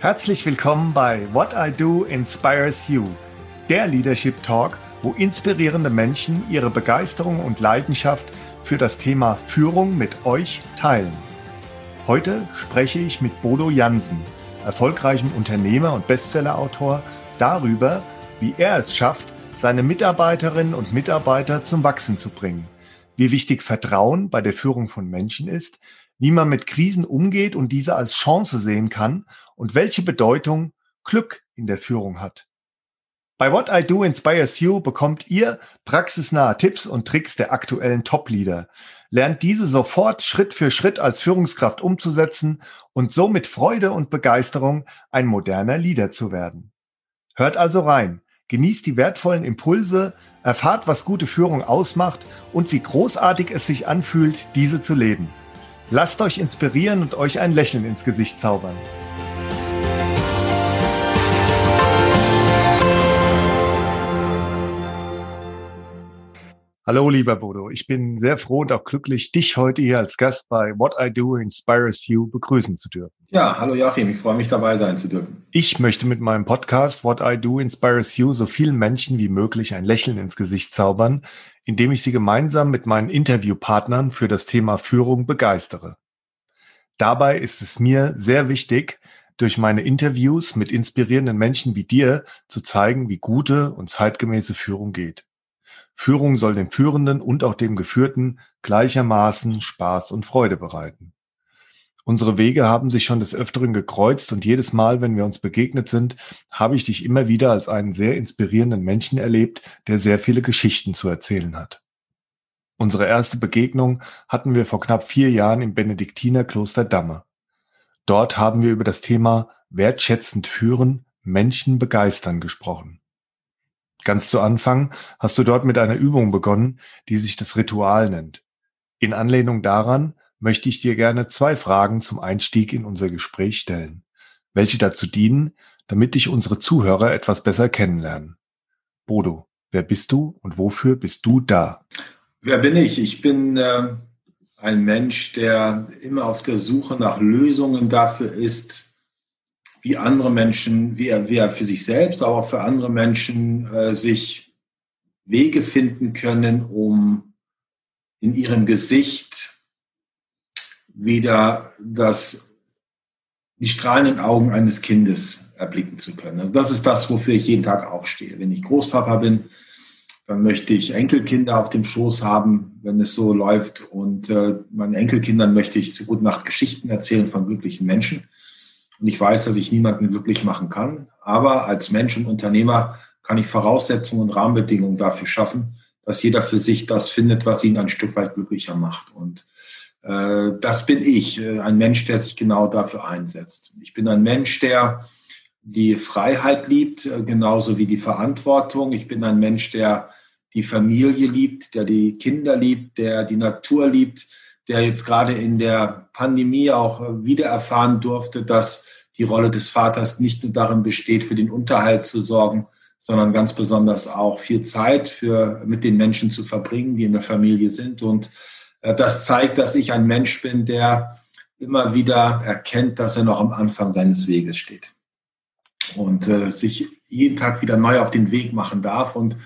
Herzlich willkommen bei What I Do Inspires You, der Leadership Talk, wo inspirierende Menschen ihre Begeisterung und Leidenschaft für das Thema Führung mit euch teilen. Heute spreche ich mit Bodo Jansen, erfolgreichem Unternehmer und Bestsellerautor, darüber, wie er es schafft, seine Mitarbeiterinnen und Mitarbeiter zum Wachsen zu bringen, wie wichtig Vertrauen bei der Führung von Menschen ist, wie man mit Krisen umgeht und diese als Chance sehen kann und welche Bedeutung Glück in der Führung hat. Bei What I Do Inspires You bekommt ihr praxisnahe Tipps und Tricks der aktuellen Top-Leader. Lernt diese sofort Schritt für Schritt als Führungskraft umzusetzen und so mit Freude und Begeisterung ein moderner Leader zu werden. Hört also rein, genießt die wertvollen Impulse, erfahrt, was gute Führung ausmacht und wie großartig es sich anfühlt, diese zu leben. Lasst euch inspirieren und euch ein Lächeln ins Gesicht zaubern. Hallo, lieber Bodo. Ich bin sehr froh und auch glücklich, dich heute hier als Gast bei What I Do Inspires You begrüßen zu dürfen. Ja, hallo Joachim. Ich freue mich dabei sein zu dürfen. Ich möchte mit meinem Podcast What I Do Inspires You so vielen Menschen wie möglich ein Lächeln ins Gesicht zaubern, indem ich sie gemeinsam mit meinen Interviewpartnern für das Thema Führung begeistere. Dabei ist es mir sehr wichtig, durch meine Interviews mit inspirierenden Menschen wie dir zu zeigen, wie gute und zeitgemäße Führung geht. Führung soll dem Führenden und auch dem Geführten gleichermaßen Spaß und Freude bereiten. Unsere Wege haben sich schon des Öfteren gekreuzt und jedes Mal, wenn wir uns begegnet sind, habe ich dich immer wieder als einen sehr inspirierenden Menschen erlebt, der sehr viele Geschichten zu erzählen hat. Unsere erste Begegnung hatten wir vor knapp vier Jahren im Benediktinerkloster Damme. Dort haben wir über das Thema wertschätzend führen, Menschen begeistern gesprochen. Ganz zu Anfang hast du dort mit einer Übung begonnen, die sich das Ritual nennt. In Anlehnung daran möchte ich dir gerne zwei Fragen zum Einstieg in unser Gespräch stellen, welche dazu dienen, damit dich unsere Zuhörer etwas besser kennenlernen. Bodo, wer bist du und wofür bist du da? Wer bin ich? Ich bin äh, ein Mensch, der immer auf der Suche nach Lösungen dafür ist, wie andere Menschen, wie er, wie er für sich selbst, aber auch für andere Menschen äh, sich Wege finden können, um in ihrem Gesicht wieder das, die strahlenden Augen eines Kindes erblicken zu können. Also das ist das, wofür ich jeden Tag aufstehe. Wenn ich Großpapa bin, dann möchte ich Enkelkinder auf dem Schoß haben, wenn es so läuft. Und äh, meinen Enkelkindern möchte ich zu Gute Nacht Geschichten erzählen von glücklichen Menschen. Und ich weiß, dass ich niemanden glücklich machen kann. Aber als Mensch und Unternehmer kann ich Voraussetzungen und Rahmenbedingungen dafür schaffen, dass jeder für sich das findet, was ihn ein Stück weit glücklicher macht. Und äh, das bin ich, äh, ein Mensch, der sich genau dafür einsetzt. Ich bin ein Mensch, der die Freiheit liebt, äh, genauso wie die Verantwortung. Ich bin ein Mensch, der die Familie liebt, der die Kinder liebt, der die Natur liebt, der jetzt gerade in der Pandemie auch wieder erfahren durfte, dass die Rolle des Vaters nicht nur darin besteht, für den Unterhalt zu sorgen, sondern ganz besonders auch viel Zeit für, mit den Menschen zu verbringen, die in der Familie sind. Und äh, das zeigt, dass ich ein Mensch bin, der immer wieder erkennt, dass er noch am Anfang seines Weges steht und äh, sich jeden Tag wieder neu auf den Weg machen darf und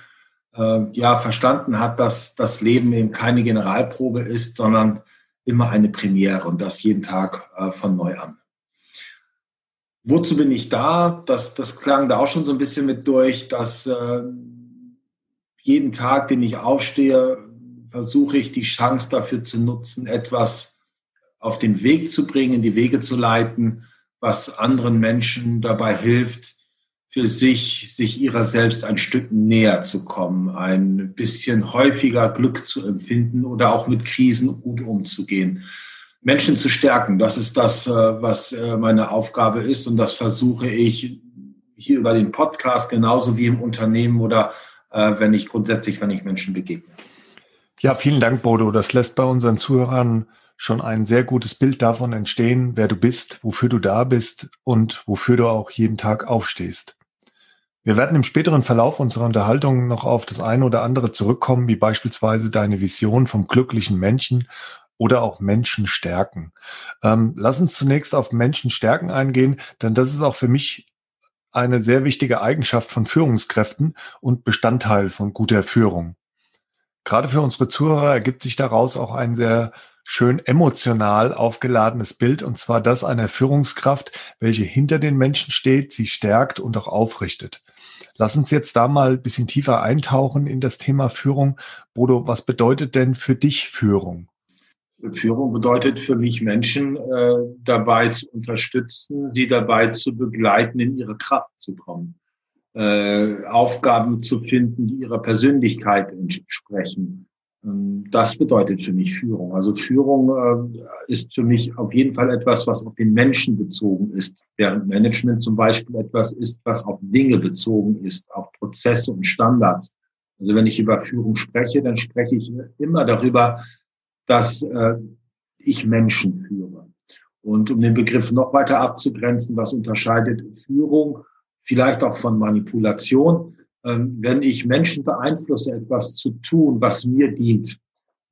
äh, ja verstanden hat, dass das Leben eben keine Generalprobe ist, sondern immer eine Premiere und das jeden Tag äh, von neu an. Wozu bin ich da? Das, das klang da auch schon so ein bisschen mit durch, dass äh, jeden Tag, den ich aufstehe, versuche ich die Chance dafür zu nutzen, etwas auf den Weg zu bringen, die Wege zu leiten, was anderen Menschen dabei hilft, für sich, sich ihrer selbst ein Stück näher zu kommen, ein bisschen häufiger Glück zu empfinden oder auch mit Krisen gut umzugehen. Menschen zu stärken. Das ist das, äh, was äh, meine Aufgabe ist und das versuche ich hier über den Podcast genauso wie im Unternehmen oder äh, wenn ich grundsätzlich, wenn ich Menschen begegne. Ja, vielen Dank, Bodo. Das lässt bei unseren Zuhörern schon ein sehr gutes Bild davon entstehen, wer du bist, wofür du da bist und wofür du auch jeden Tag aufstehst. Wir werden im späteren Verlauf unserer Unterhaltung noch auf das eine oder andere zurückkommen, wie beispielsweise deine Vision vom glücklichen Menschen oder auch Menschen stärken. Ähm, lass uns zunächst auf Menschen stärken eingehen, denn das ist auch für mich eine sehr wichtige Eigenschaft von Führungskräften und Bestandteil von guter Führung. Gerade für unsere Zuhörer ergibt sich daraus auch ein sehr schön emotional aufgeladenes Bild, und zwar das einer Führungskraft, welche hinter den Menschen steht, sie stärkt und auch aufrichtet. Lass uns jetzt da mal ein bisschen tiefer eintauchen in das Thema Führung. Bodo, was bedeutet denn für dich Führung? Führung bedeutet für mich, Menschen äh, dabei zu unterstützen, sie dabei zu begleiten, in ihre Kraft zu kommen, äh, Aufgaben zu finden, die ihrer Persönlichkeit entsprechen. Ähm, das bedeutet für mich Führung. Also Führung äh, ist für mich auf jeden Fall etwas, was auf den Menschen bezogen ist, während Management zum Beispiel etwas ist, was auf Dinge bezogen ist, auf Prozesse und Standards. Also wenn ich über Führung spreche, dann spreche ich immer darüber, dass äh, ich Menschen führe. Und um den Begriff noch weiter abzugrenzen, was unterscheidet Führung vielleicht auch von Manipulation? Ähm, wenn ich Menschen beeinflusse, etwas zu tun, was mir dient,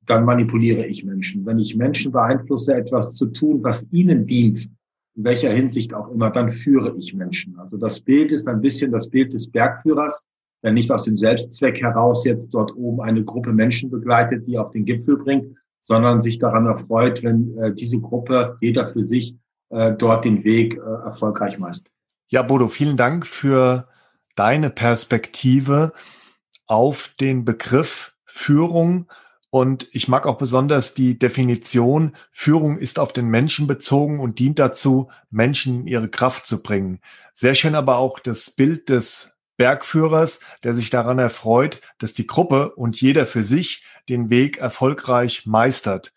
dann manipuliere ich Menschen. Wenn ich Menschen beeinflusse, etwas zu tun, was ihnen dient, in welcher Hinsicht auch immer, dann führe ich Menschen. Also das Bild ist ein bisschen das Bild des Bergführers, der nicht aus dem Selbstzweck heraus jetzt dort oben eine Gruppe Menschen begleitet, die auf den Gipfel bringt, sondern sich daran erfreut, wenn äh, diese Gruppe, jeder für sich, äh, dort den Weg äh, erfolgreich meistert. Ja, Bodo, vielen Dank für deine Perspektive auf den Begriff Führung. Und ich mag auch besonders die Definition, Führung ist auf den Menschen bezogen und dient dazu, Menschen in ihre Kraft zu bringen. Sehr schön aber auch das Bild des Bergführers, der sich daran erfreut, dass die Gruppe und jeder für sich den Weg erfolgreich meistert.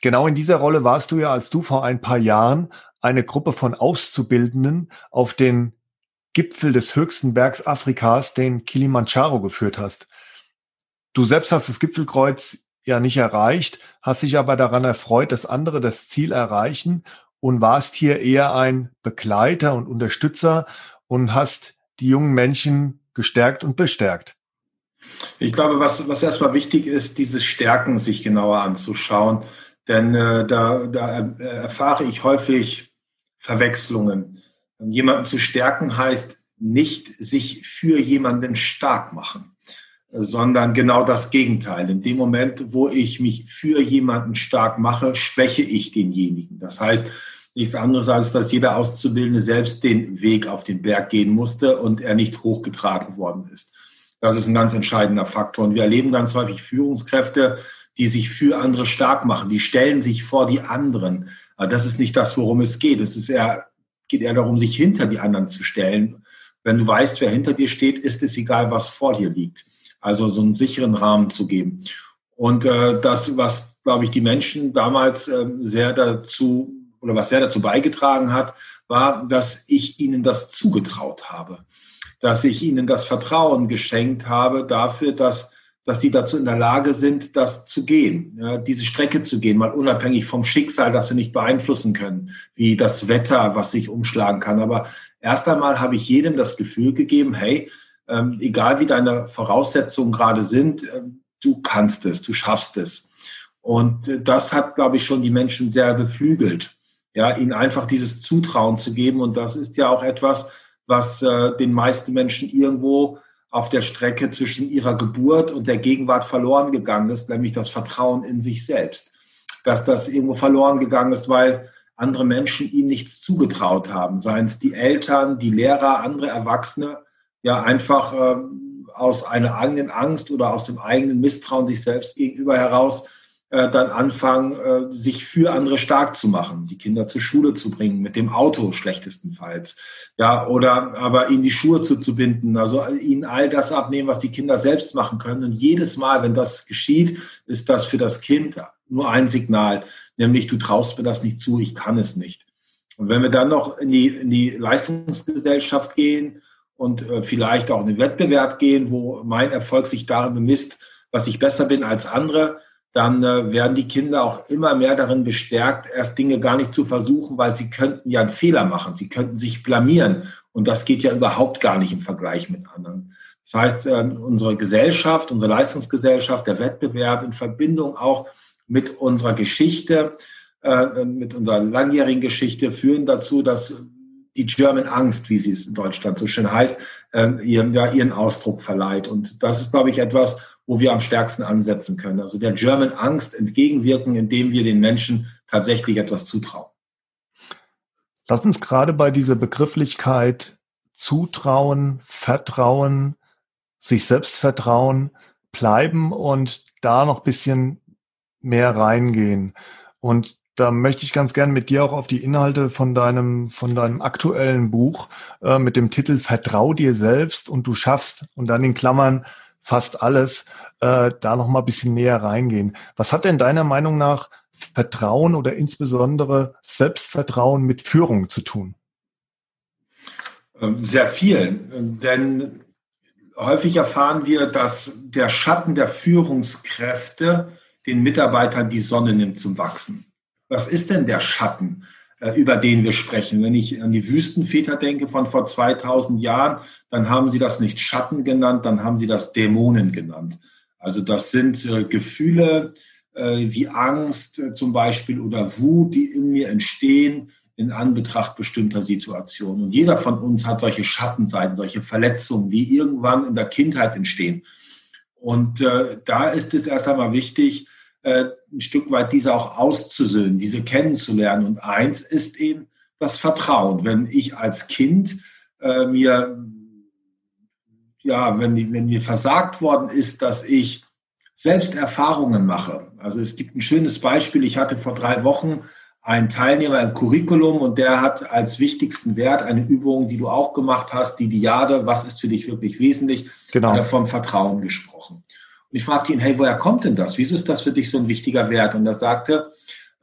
Genau in dieser Rolle warst du ja, als du vor ein paar Jahren eine Gruppe von Auszubildenden auf den Gipfel des höchsten Bergs Afrikas, den Kilimanjaro, geführt hast. Du selbst hast das Gipfelkreuz ja nicht erreicht, hast dich aber daran erfreut, dass andere das Ziel erreichen und warst hier eher ein Begleiter und Unterstützer und hast die jungen Menschen gestärkt und bestärkt? Ich glaube, was, was erstmal wichtig ist, dieses Stärken sich genauer anzuschauen. Denn äh, da, da erfahre ich häufig Verwechslungen. Jemanden zu stärken heißt nicht sich für jemanden stark machen, sondern genau das Gegenteil. In dem Moment, wo ich mich für jemanden stark mache, schwäche ich denjenigen. Das heißt, nichts anderes als, dass jeder Auszubildende selbst den Weg auf den Berg gehen musste und er nicht hochgetragen worden ist. Das ist ein ganz entscheidender Faktor. Und wir erleben ganz häufig Führungskräfte, die sich für andere stark machen. Die stellen sich vor die anderen. Aber das ist nicht das, worum es geht. Es ist eher, geht eher darum, sich hinter die anderen zu stellen. Wenn du weißt, wer hinter dir steht, ist es egal, was vor dir liegt. Also so einen sicheren Rahmen zu geben. Und äh, das, was, glaube ich, die Menschen damals äh, sehr dazu oder was sehr dazu beigetragen hat, war, dass ich ihnen das zugetraut habe, dass ich ihnen das Vertrauen geschenkt habe dafür, dass dass sie dazu in der Lage sind, das zu gehen, ja, diese Strecke zu gehen, mal unabhängig vom Schicksal, das wir nicht beeinflussen können, wie das Wetter, was sich umschlagen kann. Aber erst einmal habe ich jedem das Gefühl gegeben, hey, ähm, egal wie deine Voraussetzungen gerade sind, äh, du kannst es, du schaffst es. Und äh, das hat, glaube ich, schon die Menschen sehr beflügelt ja, ihnen einfach dieses Zutrauen zu geben. Und das ist ja auch etwas, was äh, den meisten Menschen irgendwo auf der Strecke zwischen ihrer Geburt und der Gegenwart verloren gegangen ist, nämlich das Vertrauen in sich selbst. Dass das irgendwo verloren gegangen ist, weil andere Menschen ihm nichts zugetraut haben, seien es die Eltern, die Lehrer, andere Erwachsene, ja einfach äh, aus einer eigenen Angst oder aus dem eigenen Misstrauen sich selbst gegenüber heraus äh, dann anfangen, äh, sich für andere stark zu machen, die Kinder zur Schule zu bringen, mit dem Auto schlechtestenfalls. Ja, oder aber ihnen die Schuhe zuzubinden, also ihnen all das abnehmen, was die Kinder selbst machen können. Und jedes Mal, wenn das geschieht, ist das für das Kind nur ein Signal, nämlich du traust mir das nicht zu, ich kann es nicht. Und wenn wir dann noch in die, in die Leistungsgesellschaft gehen und äh, vielleicht auch in den Wettbewerb gehen, wo mein Erfolg sich darin bemisst, was ich besser bin als andere, dann äh, werden die Kinder auch immer mehr darin bestärkt, erst Dinge gar nicht zu versuchen, weil sie könnten ja einen Fehler machen, sie könnten sich blamieren. Und das geht ja überhaupt gar nicht im Vergleich mit anderen. Das heißt, äh, unsere Gesellschaft, unsere Leistungsgesellschaft, der Wettbewerb in Verbindung auch mit unserer Geschichte, äh, mit unserer langjährigen Geschichte führen dazu, dass die German Angst, wie sie es in Deutschland so schön heißt, äh, ihren, ja, ihren Ausdruck verleiht. Und das ist, glaube ich, etwas, wo wir am stärksten ansetzen können. Also der German Angst entgegenwirken, indem wir den Menschen tatsächlich etwas zutrauen. Lass uns gerade bei dieser Begrifflichkeit Zutrauen, Vertrauen, sich selbst vertrauen bleiben und da noch bisschen mehr reingehen. Und da möchte ich ganz gern mit dir auch auf die Inhalte von deinem, von deinem aktuellen Buch äh, mit dem Titel Vertrau dir selbst und du schaffst und dann in Klammern fast alles, äh, da noch mal ein bisschen näher reingehen. Was hat denn deiner Meinung nach Vertrauen oder insbesondere Selbstvertrauen mit Führung zu tun? Ähm, sehr viel, denn häufig erfahren wir, dass der Schatten der Führungskräfte den Mitarbeitern die Sonne nimmt zum Wachsen. Was ist denn der Schatten, über den wir sprechen? Wenn ich an die Wüstenväter denke von vor 2000 Jahren, dann haben sie das nicht Schatten genannt, dann haben sie das Dämonen genannt. Also das sind äh, Gefühle äh, wie Angst zum Beispiel oder Wut, die in mir entstehen, in Anbetracht bestimmter Situationen. Und jeder von uns hat solche Schattenseiten, solche Verletzungen, die irgendwann in der Kindheit entstehen. Und äh, da ist es erst einmal wichtig, äh, ein Stück weit diese auch auszusöhnen, diese kennenzulernen. Und eins ist eben das Vertrauen. Wenn ich als Kind äh, mir, ja, wenn, wenn mir versagt worden ist, dass ich selbst Erfahrungen mache. Also es gibt ein schönes Beispiel. Ich hatte vor drei Wochen ein Teilnehmer im Curriculum und der hat als wichtigsten Wert eine Übung, die du auch gemacht hast, die Diade, was ist für dich wirklich wesentlich, genau. vom Vertrauen gesprochen. Und ich fragte ihn, hey, woher kommt denn das? Wieso ist das für dich so ein wichtiger Wert? Und er sagte,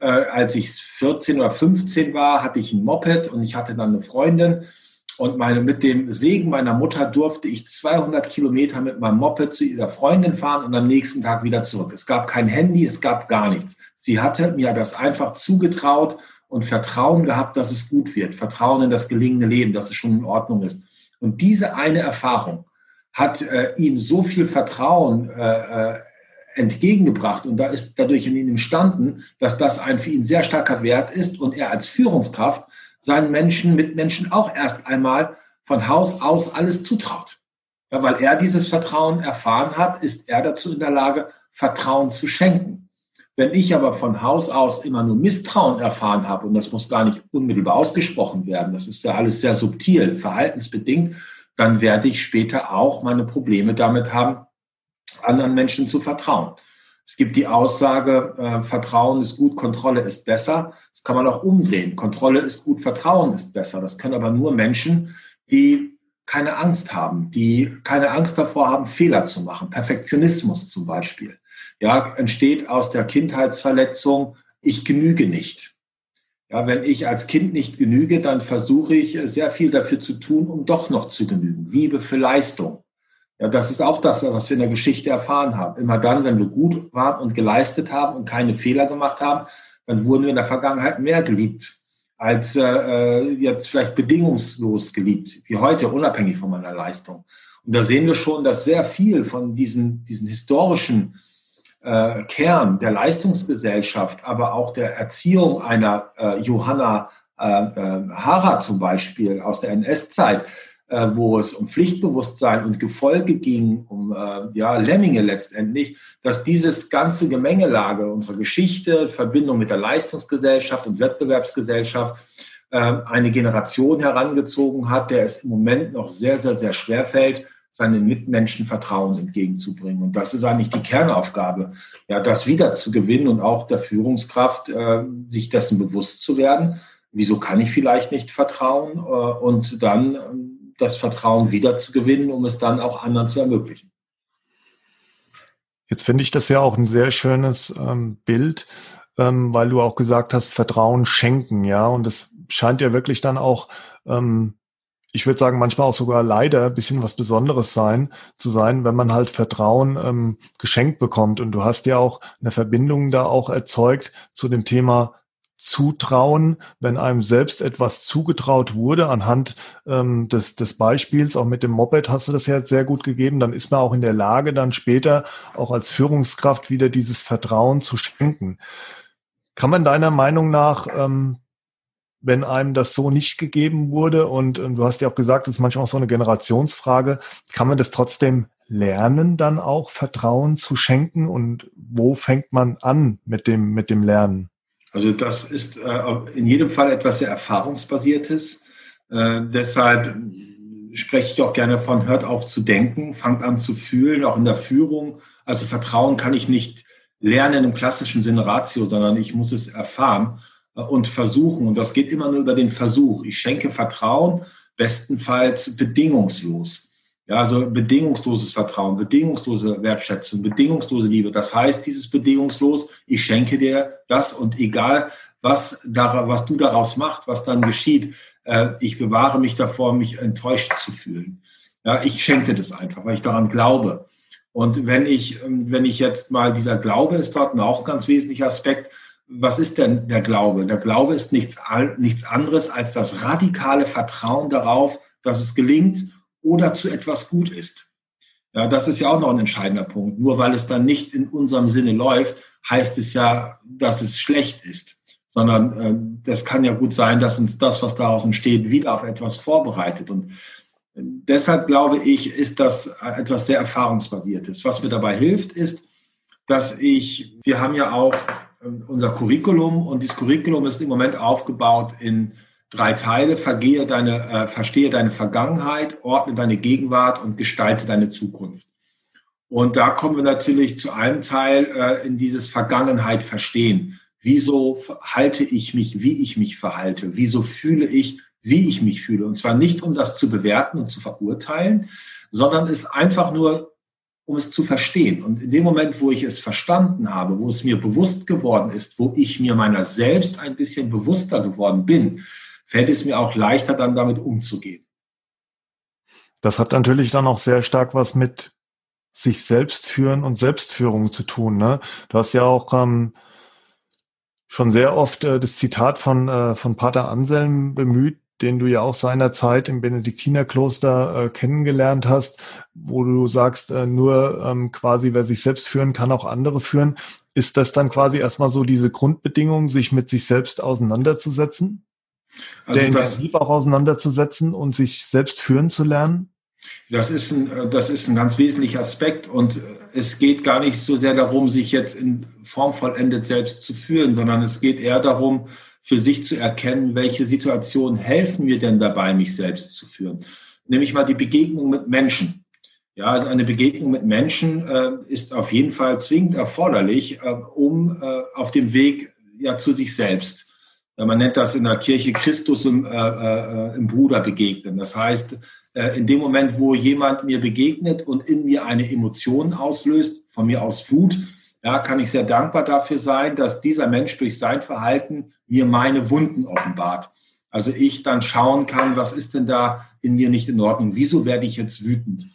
äh, als ich 14 oder 15 war, hatte ich ein Moped und ich hatte dann eine Freundin und meine, mit dem Segen meiner Mutter durfte ich 200 Kilometer mit meinem Moped zu ihrer Freundin fahren und am nächsten Tag wieder zurück. Es gab kein Handy, es gab gar nichts. Sie hatte mir das einfach zugetraut und Vertrauen gehabt, dass es gut wird. Vertrauen in das gelingende Leben, dass es schon in Ordnung ist. Und diese eine Erfahrung hat äh, ihm so viel Vertrauen äh, äh entgegengebracht und da ist dadurch in ihm entstanden, dass das ein für ihn sehr starker Wert ist und er als Führungskraft seinen Menschen, Mitmenschen auch erst einmal von Haus aus alles zutraut. Ja, weil er dieses Vertrauen erfahren hat, ist er dazu in der Lage, Vertrauen zu schenken. Wenn ich aber von Haus aus immer nur Misstrauen erfahren habe, und das muss gar nicht unmittelbar ausgesprochen werden, das ist ja alles sehr subtil, verhaltensbedingt, dann werde ich später auch meine Probleme damit haben, anderen Menschen zu vertrauen. Es gibt die Aussage, äh, Vertrauen ist gut, Kontrolle ist besser. Das kann man auch umdrehen. Kontrolle ist gut, Vertrauen ist besser. Das können aber nur Menschen, die keine Angst haben, die keine Angst davor haben, Fehler zu machen. Perfektionismus zum Beispiel ja, entsteht aus der Kindheitsverletzung, ich genüge nicht. Ja, wenn ich als Kind nicht genüge, dann versuche ich sehr viel dafür zu tun, um doch noch zu genügen. Liebe für Leistung. Ja, das ist auch das, was wir in der Geschichte erfahren haben. Immer dann, wenn wir gut waren und geleistet haben und keine Fehler gemacht haben, dann wurden wir in der Vergangenheit mehr geliebt als äh, jetzt vielleicht bedingungslos geliebt, wie heute, unabhängig von meiner Leistung. Und da sehen wir schon, dass sehr viel von diesen, diesen historischen äh, Kern der Leistungsgesellschaft, aber auch der Erziehung einer äh, Johanna äh, äh Hara zum Beispiel aus der NS-Zeit, äh, wo es um Pflichtbewusstsein und Gefolge ging, um äh, ja, Lemminge letztendlich, dass dieses ganze Gemengelage unserer Geschichte, Verbindung mit der Leistungsgesellschaft und Wettbewerbsgesellschaft, eine Generation herangezogen hat, der es im Moment noch sehr, sehr, sehr schwer fällt, seinen Mitmenschen Vertrauen entgegenzubringen. Und das ist eigentlich die Kernaufgabe, ja, das wieder zu gewinnen und auch der Führungskraft, äh, sich dessen bewusst zu werden. Wieso kann ich vielleicht nicht vertrauen? Äh, und dann äh, das Vertrauen wieder zu gewinnen, um es dann auch anderen zu ermöglichen. Jetzt finde ich das ja auch ein sehr schönes ähm, Bild, ähm, weil du auch gesagt hast, Vertrauen schenken, ja. Und es scheint ja wirklich dann auch ähm, ich würde sagen, manchmal auch sogar leider ein bisschen was Besonderes sein, zu sein, wenn man halt Vertrauen ähm, geschenkt bekommt. Und du hast ja auch eine Verbindung da auch erzeugt zu dem Thema zutrauen, wenn einem selbst etwas zugetraut wurde, anhand ähm, des, des Beispiels, auch mit dem Moped hast du das ja jetzt sehr gut gegeben, dann ist man auch in der Lage, dann später auch als Führungskraft wieder dieses Vertrauen zu schenken. Kann man deiner Meinung nach, ähm, wenn einem das so nicht gegeben wurde, und, und du hast ja auch gesagt, das ist manchmal auch so eine Generationsfrage, kann man das trotzdem lernen, dann auch Vertrauen zu schenken? Und wo fängt man an mit dem, mit dem Lernen? Also das ist äh, in jedem Fall etwas sehr Erfahrungsbasiertes. Äh, deshalb spreche ich auch gerne von hört auf zu denken, fangt an zu fühlen, auch in der Führung. Also Vertrauen kann ich nicht lernen im klassischen Sinne Ratio, sondern ich muss es erfahren und versuchen. Und das geht immer nur über den Versuch. Ich schenke Vertrauen, bestenfalls bedingungslos. Ja, also bedingungsloses Vertrauen, bedingungslose Wertschätzung, bedingungslose Liebe. Das heißt, dieses bedingungslos, ich schenke dir das und egal, was, da, was du daraus machst, was dann geschieht, äh, ich bewahre mich davor, mich enttäuscht zu fühlen. Ja, ich schenke das einfach, weil ich daran glaube. Und wenn ich, ähm, wenn ich jetzt mal, dieser Glaube ist dort ein ganz wesentlicher Aspekt. Was ist denn der Glaube? Der Glaube ist nichts, nichts anderes als das radikale Vertrauen darauf, dass es gelingt oder zu etwas gut ist. Ja, das ist ja auch noch ein entscheidender Punkt. Nur weil es dann nicht in unserem Sinne läuft, heißt es ja, dass es schlecht ist. Sondern äh, das kann ja gut sein, dass uns das, was daraus entsteht, wieder auf etwas vorbereitet. Und deshalb glaube ich, ist das etwas sehr Erfahrungsbasiertes. Was mir dabei hilft, ist, dass ich, wir haben ja auch unser Curriculum und dieses Curriculum ist im Moment aufgebaut in drei Teile. Vergehe deine, äh, verstehe deine Vergangenheit, ordne deine Gegenwart und gestalte deine Zukunft. Und da kommen wir natürlich zu einem Teil äh, in dieses Vergangenheit verstehen. Wieso halte ich mich, wie ich mich verhalte? Wieso fühle ich, wie ich mich fühle? Und zwar nicht, um das zu bewerten und zu verurteilen, sondern es einfach nur, um es zu verstehen. Und in dem Moment, wo ich es verstanden habe, wo es mir bewusst geworden ist, wo ich mir meiner selbst ein bisschen bewusster geworden bin, fällt es mir auch leichter, dann damit umzugehen. Das hat natürlich dann auch sehr stark was mit sich selbst führen und Selbstführung zu tun. Ne? Du hast ja auch ähm, schon sehr oft äh, das Zitat von, äh, von Pater Anselm bemüht, den du ja auch seinerzeit im Benediktinerkloster äh, kennengelernt hast, wo du sagst, äh, nur ähm, quasi wer sich selbst führen kann, auch andere führen. Ist das dann quasi erstmal so diese Grundbedingung, sich mit sich selbst auseinanderzusetzen? Also sehr intensiv auch auseinanderzusetzen und sich selbst führen zu lernen? Das ist ein, das ist ein ganz wesentlicher Aspekt und es geht gar nicht so sehr darum, sich jetzt in Form vollendet selbst zu führen, sondern es geht eher darum, für sich zu erkennen, welche Situationen helfen mir denn dabei, mich selbst zu führen. Nämlich mal die Begegnung mit Menschen. Ja, also eine Begegnung mit Menschen äh, ist auf jeden Fall zwingend erforderlich, äh, um äh, auf dem Weg ja zu sich selbst man nennt das in der Kirche Christus im, äh, äh, im Bruder begegnen. Das heißt, äh, in dem Moment, wo jemand mir begegnet und in mir eine Emotion auslöst, von mir aus Wut, ja, kann ich sehr dankbar dafür sein, dass dieser Mensch durch sein Verhalten mir meine Wunden offenbart. Also ich dann schauen kann, was ist denn da in mir nicht in Ordnung? Wieso werde ich jetzt wütend?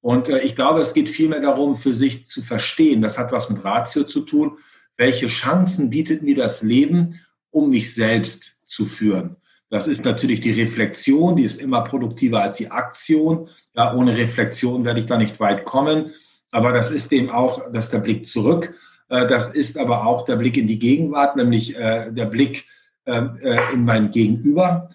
Und äh, ich glaube, es geht vielmehr darum, für sich zu verstehen. Das hat was mit Ratio zu tun. Welche Chancen bietet mir das Leben? um mich selbst zu führen. Das ist natürlich die Reflexion, die ist immer produktiver als die Aktion. Ja, ohne Reflexion werde ich da nicht weit kommen. Aber das ist eben auch, das ist der Blick zurück. Äh, das ist aber auch der Blick in die Gegenwart, nämlich äh, der Blick ähm, äh, in mein Gegenüber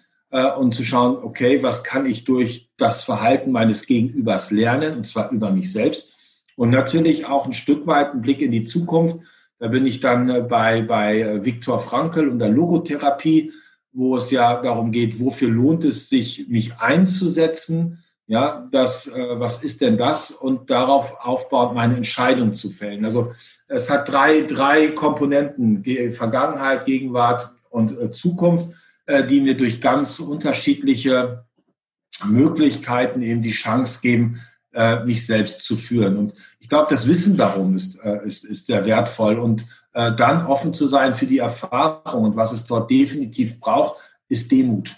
und zu schauen, okay, was kann ich durch das Verhalten meines Gegenübers lernen, und zwar über mich selbst. Und natürlich auch ein Stück weit ein Blick in die Zukunft. Da bin ich dann bei, bei Viktor Frankl und der Logotherapie, wo es ja darum geht, wofür lohnt es sich, mich einzusetzen. Ja, das, äh, was ist denn das? Und darauf aufbaut meine Entscheidung zu fällen. Also es hat drei, drei Komponenten, Vergangenheit, Gegenwart und Zukunft, die mir durch ganz unterschiedliche Möglichkeiten eben die Chance geben, äh, mich selbst zu führen. Und ich glaube, das Wissen darum ist, äh, ist, ist sehr wertvoll. Und äh, dann offen zu sein für die Erfahrung und was es dort definitiv braucht, ist Demut.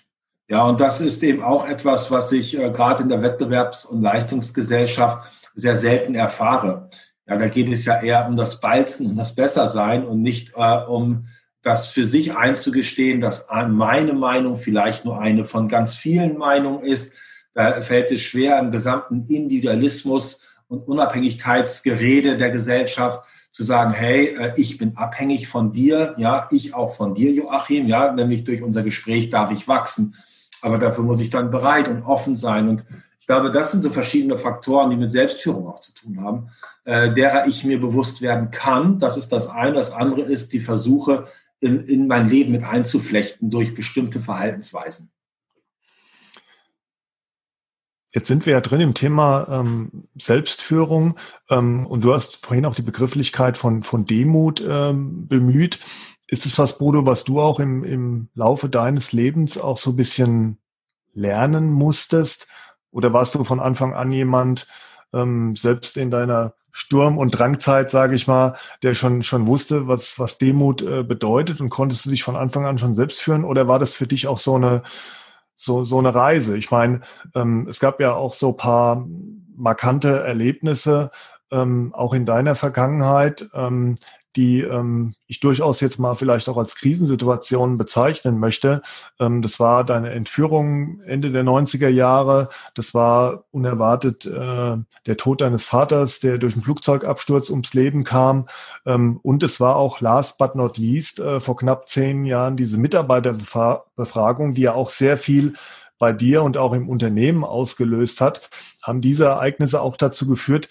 Ja, und das ist eben auch etwas, was ich äh, gerade in der Wettbewerbs- und Leistungsgesellschaft sehr selten erfahre. Ja, da geht es ja eher um das Balzen, um das Bessersein und nicht äh, um das für sich einzugestehen, dass meine Meinung vielleicht nur eine von ganz vielen Meinungen ist. Da fällt es schwer, im gesamten Individualismus und Unabhängigkeitsgerede der Gesellschaft zu sagen, hey, äh, ich bin abhängig von dir, ja, ich auch von dir, Joachim, ja, nämlich durch unser Gespräch darf ich wachsen. Aber dafür muss ich dann bereit und offen sein. Und ich glaube, das sind so verschiedene Faktoren, die mit Selbstführung auch zu tun haben, äh, derer ich mir bewusst werden kann. Das ist das eine. Das andere ist die Versuche, in, in mein Leben mit einzuflechten durch bestimmte Verhaltensweisen. Jetzt sind wir ja drin im Thema ähm, Selbstführung ähm, und du hast vorhin auch die Begrifflichkeit von, von Demut ähm, bemüht. Ist es was, Bodo, was du auch im, im Laufe deines Lebens auch so ein bisschen lernen musstest? Oder warst du von Anfang an jemand, ähm, selbst in deiner Sturm- und Drangzeit, sage ich mal, der schon schon wusste, was was Demut äh, bedeutet und konntest du dich von Anfang an schon selbst führen oder war das für dich auch so eine so so eine Reise? Ich meine, ähm, es gab ja auch so paar markante Erlebnisse ähm, auch in deiner Vergangenheit, ähm, die ähm, ich durchaus jetzt mal vielleicht auch als Krisensituation bezeichnen möchte. Ähm, das war deine Entführung Ende der 90er Jahre. Das war unerwartet äh, der Tod deines Vaters, der durch einen Flugzeugabsturz ums Leben kam. Ähm, und es war auch last but not least äh, vor knapp zehn Jahren diese Mitarbeiterbefragung, die ja auch sehr viel bei dir und auch im Unternehmen ausgelöst hat, haben diese Ereignisse auch dazu geführt,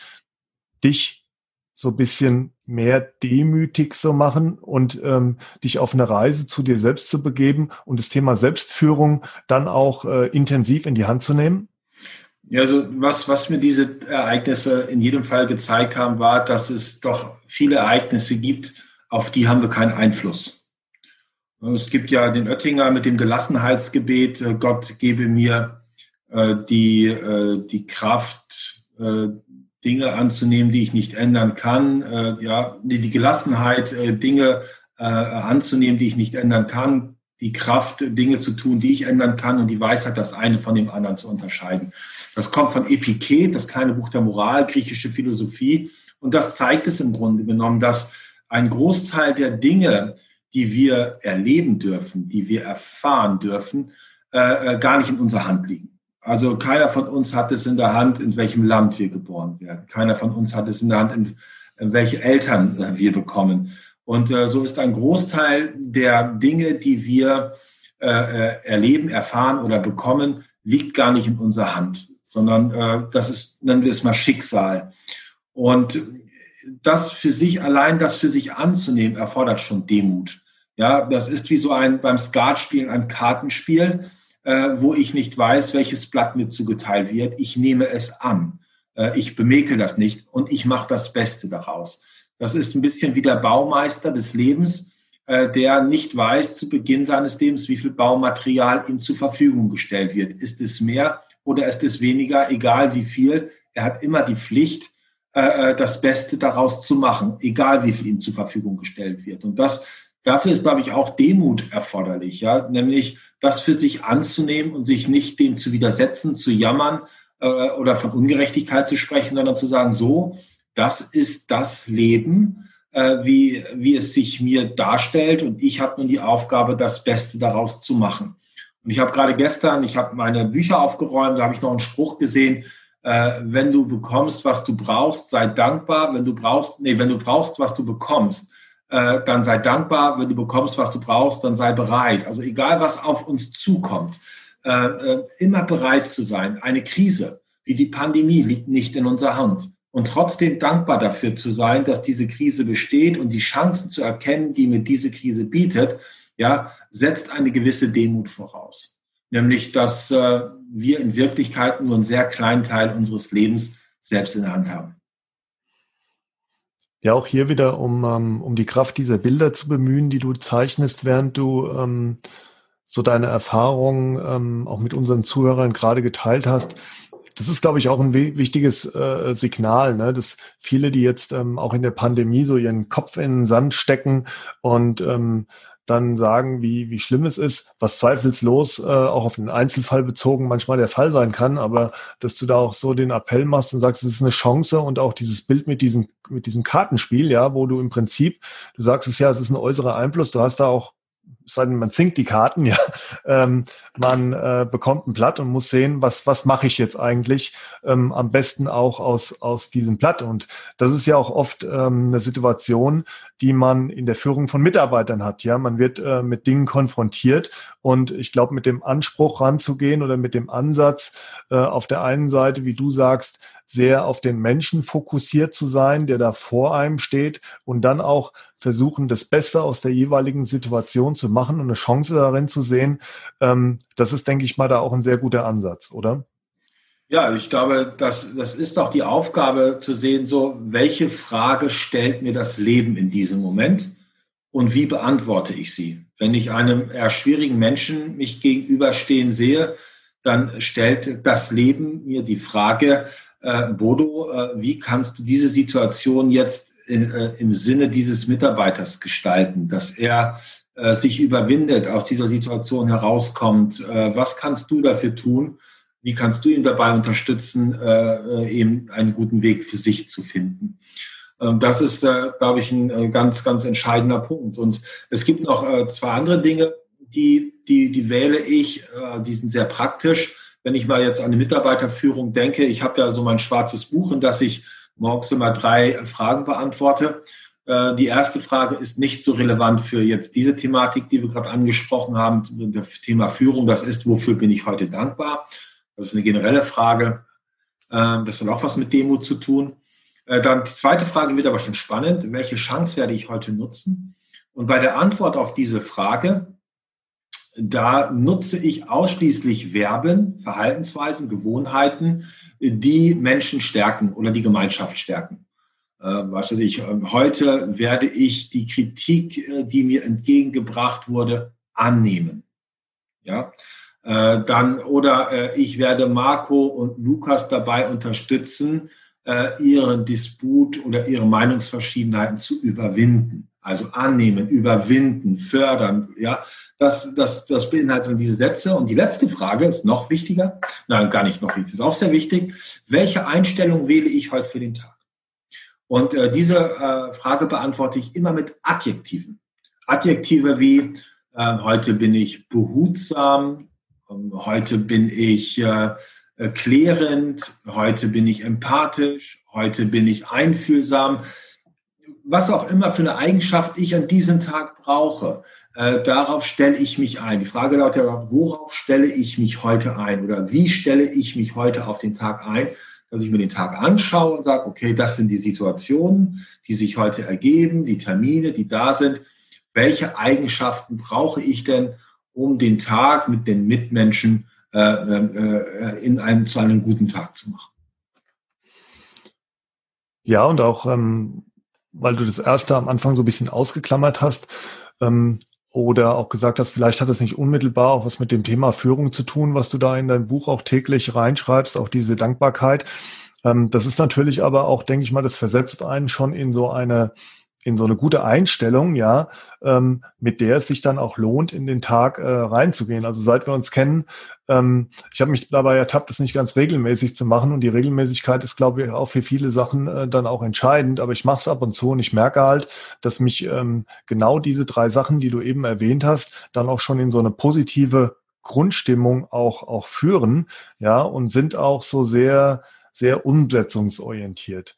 dich so ein bisschen mehr demütig so machen und ähm, dich auf eine Reise zu dir selbst zu begeben und das Thema Selbstführung dann auch äh, intensiv in die Hand zu nehmen? Ja, also was, was mir diese Ereignisse in jedem Fall gezeigt haben, war, dass es doch viele Ereignisse gibt, auf die haben wir keinen Einfluss. Es gibt ja den Oettinger mit dem Gelassenheitsgebet, äh, Gott gebe mir äh, die, äh, die Kraft, äh, Dinge anzunehmen, die ich nicht ändern kann, äh, ja, die, Gelassenheit, äh, Dinge äh, anzunehmen, die ich nicht ändern kann, die Kraft, Dinge zu tun, die ich ändern kann und die Weisheit, das eine von dem anderen zu unterscheiden. Das kommt von Epiket, das kleine Buch der Moral, griechische Philosophie. Und das zeigt es im Grunde genommen, dass ein Großteil der Dinge, die wir erleben dürfen, die wir erfahren dürfen, äh, äh gar nicht in unserer Hand liegen. Also keiner von uns hat es in der Hand, in welchem Land wir geboren werden. Keiner von uns hat es in der Hand, in, in welche Eltern äh, wir bekommen. Und äh, so ist ein Großteil der Dinge, die wir äh, äh, erleben, erfahren oder bekommen, liegt gar nicht in unserer Hand, sondern äh, das ist, nennen wir es mal Schicksal. Und das für sich, allein das für sich anzunehmen, erfordert schon Demut. Ja, das ist wie so ein beim Skatspielen ein Kartenspiel äh, wo ich nicht weiß, welches Blatt mir zugeteilt wird. Ich nehme es an. Äh, ich bemäkel das nicht und ich mache das Beste daraus. Das ist ein bisschen wie der Baumeister des Lebens, äh, der nicht weiß zu Beginn seines Lebens, wie viel Baumaterial ihm zur Verfügung gestellt wird. Ist es mehr oder ist es weniger, egal wie viel. Er hat immer die Pflicht, das Beste daraus zu machen, egal wie viel ihm zur Verfügung gestellt wird. Und das, dafür ist, glaube ich, auch Demut erforderlich, ja, nämlich das für sich anzunehmen und sich nicht dem zu widersetzen, zu jammern äh, oder von Ungerechtigkeit zu sprechen, sondern zu sagen, so, das ist das Leben, äh, wie, wie es sich mir darstellt und ich habe nun die Aufgabe, das Beste daraus zu machen. Und ich habe gerade gestern, ich habe meine Bücher aufgeräumt, da habe ich noch einen Spruch gesehen, äh, wenn du bekommst, was du brauchst, sei dankbar. Wenn du brauchst, nee, wenn du brauchst, was du bekommst, äh, dann sei dankbar. Wenn du bekommst, was du brauchst, dann sei bereit. Also egal, was auf uns zukommt, äh, äh, immer bereit zu sein. Eine Krise wie die Pandemie liegt nicht in unserer Hand. Und trotzdem dankbar dafür zu sein, dass diese Krise besteht und die Chancen zu erkennen, die mir diese Krise bietet, ja, setzt eine gewisse Demut voraus. Nämlich, dass äh, wir in Wirklichkeit nur einen sehr kleinen Teil unseres Lebens selbst in der Hand haben. Ja, auch hier wieder, um, ähm, um die Kraft dieser Bilder zu bemühen, die du zeichnest, während du ähm, so deine Erfahrungen ähm, auch mit unseren Zuhörern gerade geteilt hast. Das ist, glaube ich, auch ein wichtiges äh, Signal, ne? dass viele, die jetzt ähm, auch in der Pandemie so ihren Kopf in den Sand stecken und ähm, dann sagen, wie, wie schlimm es ist, was zweifellos äh, auch auf den Einzelfall bezogen manchmal der Fall sein kann, aber dass du da auch so den Appell machst und sagst, es ist eine Chance und auch dieses Bild mit diesem, mit diesem Kartenspiel, ja, wo du im Prinzip, du sagst es ja, es ist ein äußerer Einfluss, du hast da auch sagen, man zinkt die Karten, ja, ähm, man äh, bekommt ein Blatt und muss sehen, was was mache ich jetzt eigentlich, ähm, am besten auch aus aus diesem Blatt. Und das ist ja auch oft ähm, eine Situation, die man in der Führung von Mitarbeitern hat. Ja, man wird äh, mit Dingen konfrontiert und ich glaube, mit dem Anspruch ranzugehen oder mit dem Ansatz äh, auf der einen Seite, wie du sagst, sehr auf den Menschen fokussiert zu sein, der da vor einem steht und dann auch versuchen, das Beste aus der jeweiligen Situation zu machen und eine Chance darin zu sehen. Ähm, das ist, denke ich mal, da auch ein sehr guter Ansatz, oder? Ja, ich glaube, das, das ist auch die Aufgabe zu sehen, so, welche Frage stellt mir das Leben in diesem Moment und wie beantworte ich sie? Wenn ich einem eher schwierigen Menschen mich gegenüberstehen sehe, dann stellt das Leben mir die Frage, äh, Bodo, äh, wie kannst du diese Situation jetzt in, äh, im Sinne dieses Mitarbeiters gestalten, dass er äh, sich überwindet, aus dieser Situation herauskommt? Äh, was kannst du dafür tun? Wie kannst du ihn dabei unterstützen, äh, eben einen guten Weg für sich zu finden? Ähm, das ist, glaube ich, ein ganz, ganz entscheidender Punkt. Und es gibt noch zwei andere Dinge, die, die, die wähle ich, die sind sehr praktisch wenn ich mal jetzt an die Mitarbeiterführung denke, ich habe ja so mein schwarzes Buch, in das ich morgens immer drei Fragen beantworte. Äh, die erste Frage ist nicht so relevant für jetzt diese Thematik, die wir gerade angesprochen haben, das Thema Führung. Das ist, wofür bin ich heute dankbar? Das ist eine generelle Frage. Ähm, das hat auch was mit Demo zu tun. Äh, dann die zweite Frage wird aber schon spannend. Welche Chance werde ich heute nutzen? Und bei der Antwort auf diese Frage da nutze ich ausschließlich Verben, Verhaltensweisen, Gewohnheiten, die Menschen stärken oder die Gemeinschaft stärken. Äh, was weiß ich, ähm, heute werde ich die Kritik, äh, die mir entgegengebracht wurde, annehmen. Ja, äh, dann oder ich werde Marco und Lukas dabei unterstützen, ihren Disput oder ihre Meinungsverschiedenheiten zu überwinden. Also annehmen, überwinden, fördern, ja, das, das, das beinhaltet diese Sätze. Und die letzte Frage ist noch wichtiger. Nein, gar nicht noch wichtig, ist auch sehr wichtig. Welche Einstellung wähle ich heute für den Tag? Und äh, diese äh, Frage beantworte ich immer mit Adjektiven. Adjektive wie äh, heute bin ich behutsam, ähm, heute bin ich äh, klärend, heute bin ich empathisch, heute bin ich einfühlsam. Was auch immer für eine Eigenschaft ich an diesem Tag brauche. Äh, darauf stelle ich mich ein. Die Frage lautet ja, worauf stelle ich mich heute ein oder wie stelle ich mich heute auf den Tag ein, dass ich mir den Tag anschaue und sage, okay, das sind die Situationen, die sich heute ergeben, die Termine, die da sind. Welche Eigenschaften brauche ich denn, um den Tag mit den Mitmenschen äh, äh, in einem, zu einem guten Tag zu machen? Ja, und auch, ähm, weil du das erste am Anfang so ein bisschen ausgeklammert hast, ähm, oder auch gesagt hast, vielleicht hat es nicht unmittelbar auch was mit dem Thema Führung zu tun, was du da in dein Buch auch täglich reinschreibst, auch diese Dankbarkeit. Ähm, das ist natürlich aber auch, denke ich mal, das versetzt einen schon in so eine in so eine gute Einstellung, ja, ähm, mit der es sich dann auch lohnt, in den Tag äh, reinzugehen. Also seit wir uns kennen, ähm, ich habe mich dabei ertappt, das nicht ganz regelmäßig zu machen und die Regelmäßigkeit ist, glaube ich, auch für viele Sachen äh, dann auch entscheidend. Aber ich mache es ab und zu und ich merke halt, dass mich ähm, genau diese drei Sachen, die du eben erwähnt hast, dann auch schon in so eine positive Grundstimmung auch auch führen, ja, und sind auch so sehr sehr umsetzungsorientiert.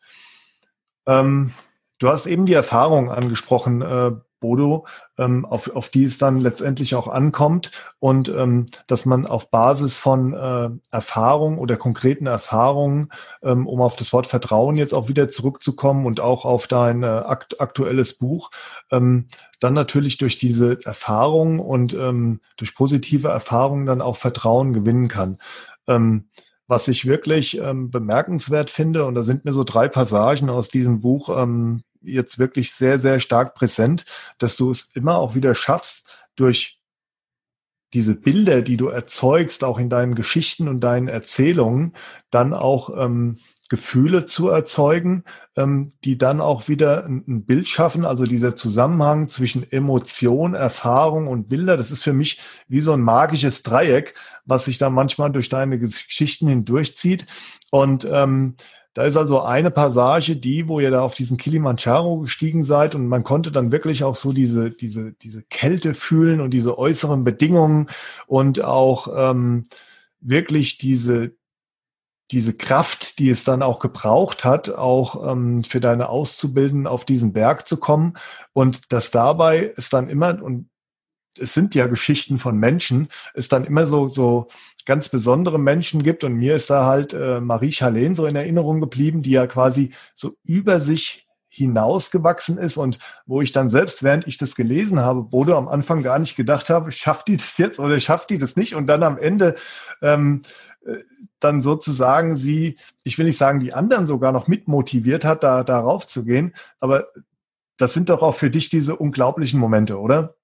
Ähm, Du hast eben die Erfahrung angesprochen, äh, Bodo, ähm, auf, auf die es dann letztendlich auch ankommt und ähm, dass man auf Basis von äh, Erfahrung oder konkreten Erfahrungen, ähm, um auf das Wort Vertrauen jetzt auch wieder zurückzukommen und auch auf dein äh, akt aktuelles Buch, ähm, dann natürlich durch diese Erfahrung und ähm, durch positive Erfahrungen dann auch Vertrauen gewinnen kann. Ähm, was ich wirklich ähm, bemerkenswert finde, und da sind mir so drei Passagen aus diesem Buch ähm, jetzt wirklich sehr, sehr stark präsent, dass du es immer auch wieder schaffst, durch diese Bilder, die du erzeugst, auch in deinen Geschichten und deinen Erzählungen, dann auch ähm, Gefühle zu erzeugen, ähm, die dann auch wieder ein, ein, Bild schaffen. Also dieser Zusammenhang zwischen Emotion, Erfahrung und Bilder, das ist für mich wie so ein magisches Dreieck, was sich da manchmal durch deine Geschichten hindurchzieht. Und ähm, da ist also eine Passage, die, wo ihr da auf diesen Kilimanjaro gestiegen seid und man konnte dann wirklich auch so diese, diese, diese Kälte fühlen und diese äußeren Bedingungen und auch ähm, wirklich diese, diese Kraft, die es dann auch gebraucht hat, auch ähm, für deine Auszubildenden auf diesen Berg zu kommen und dass dabei es dann immer, und es sind ja Geschichten von Menschen, es dann immer so, so ganz besondere Menschen gibt. Und mir ist da halt äh, Marie Charlene so in Erinnerung geblieben, die ja quasi so über sich hinausgewachsen ist und wo ich dann selbst, während ich das gelesen habe, Bodo am Anfang gar nicht gedacht habe, schafft die das jetzt oder schafft die das nicht? Und dann am Ende ähm, äh, dann sozusagen sie, ich will nicht sagen, die anderen sogar noch mitmotiviert hat, da darauf zu gehen. Aber das sind doch auch für dich diese unglaublichen Momente, oder?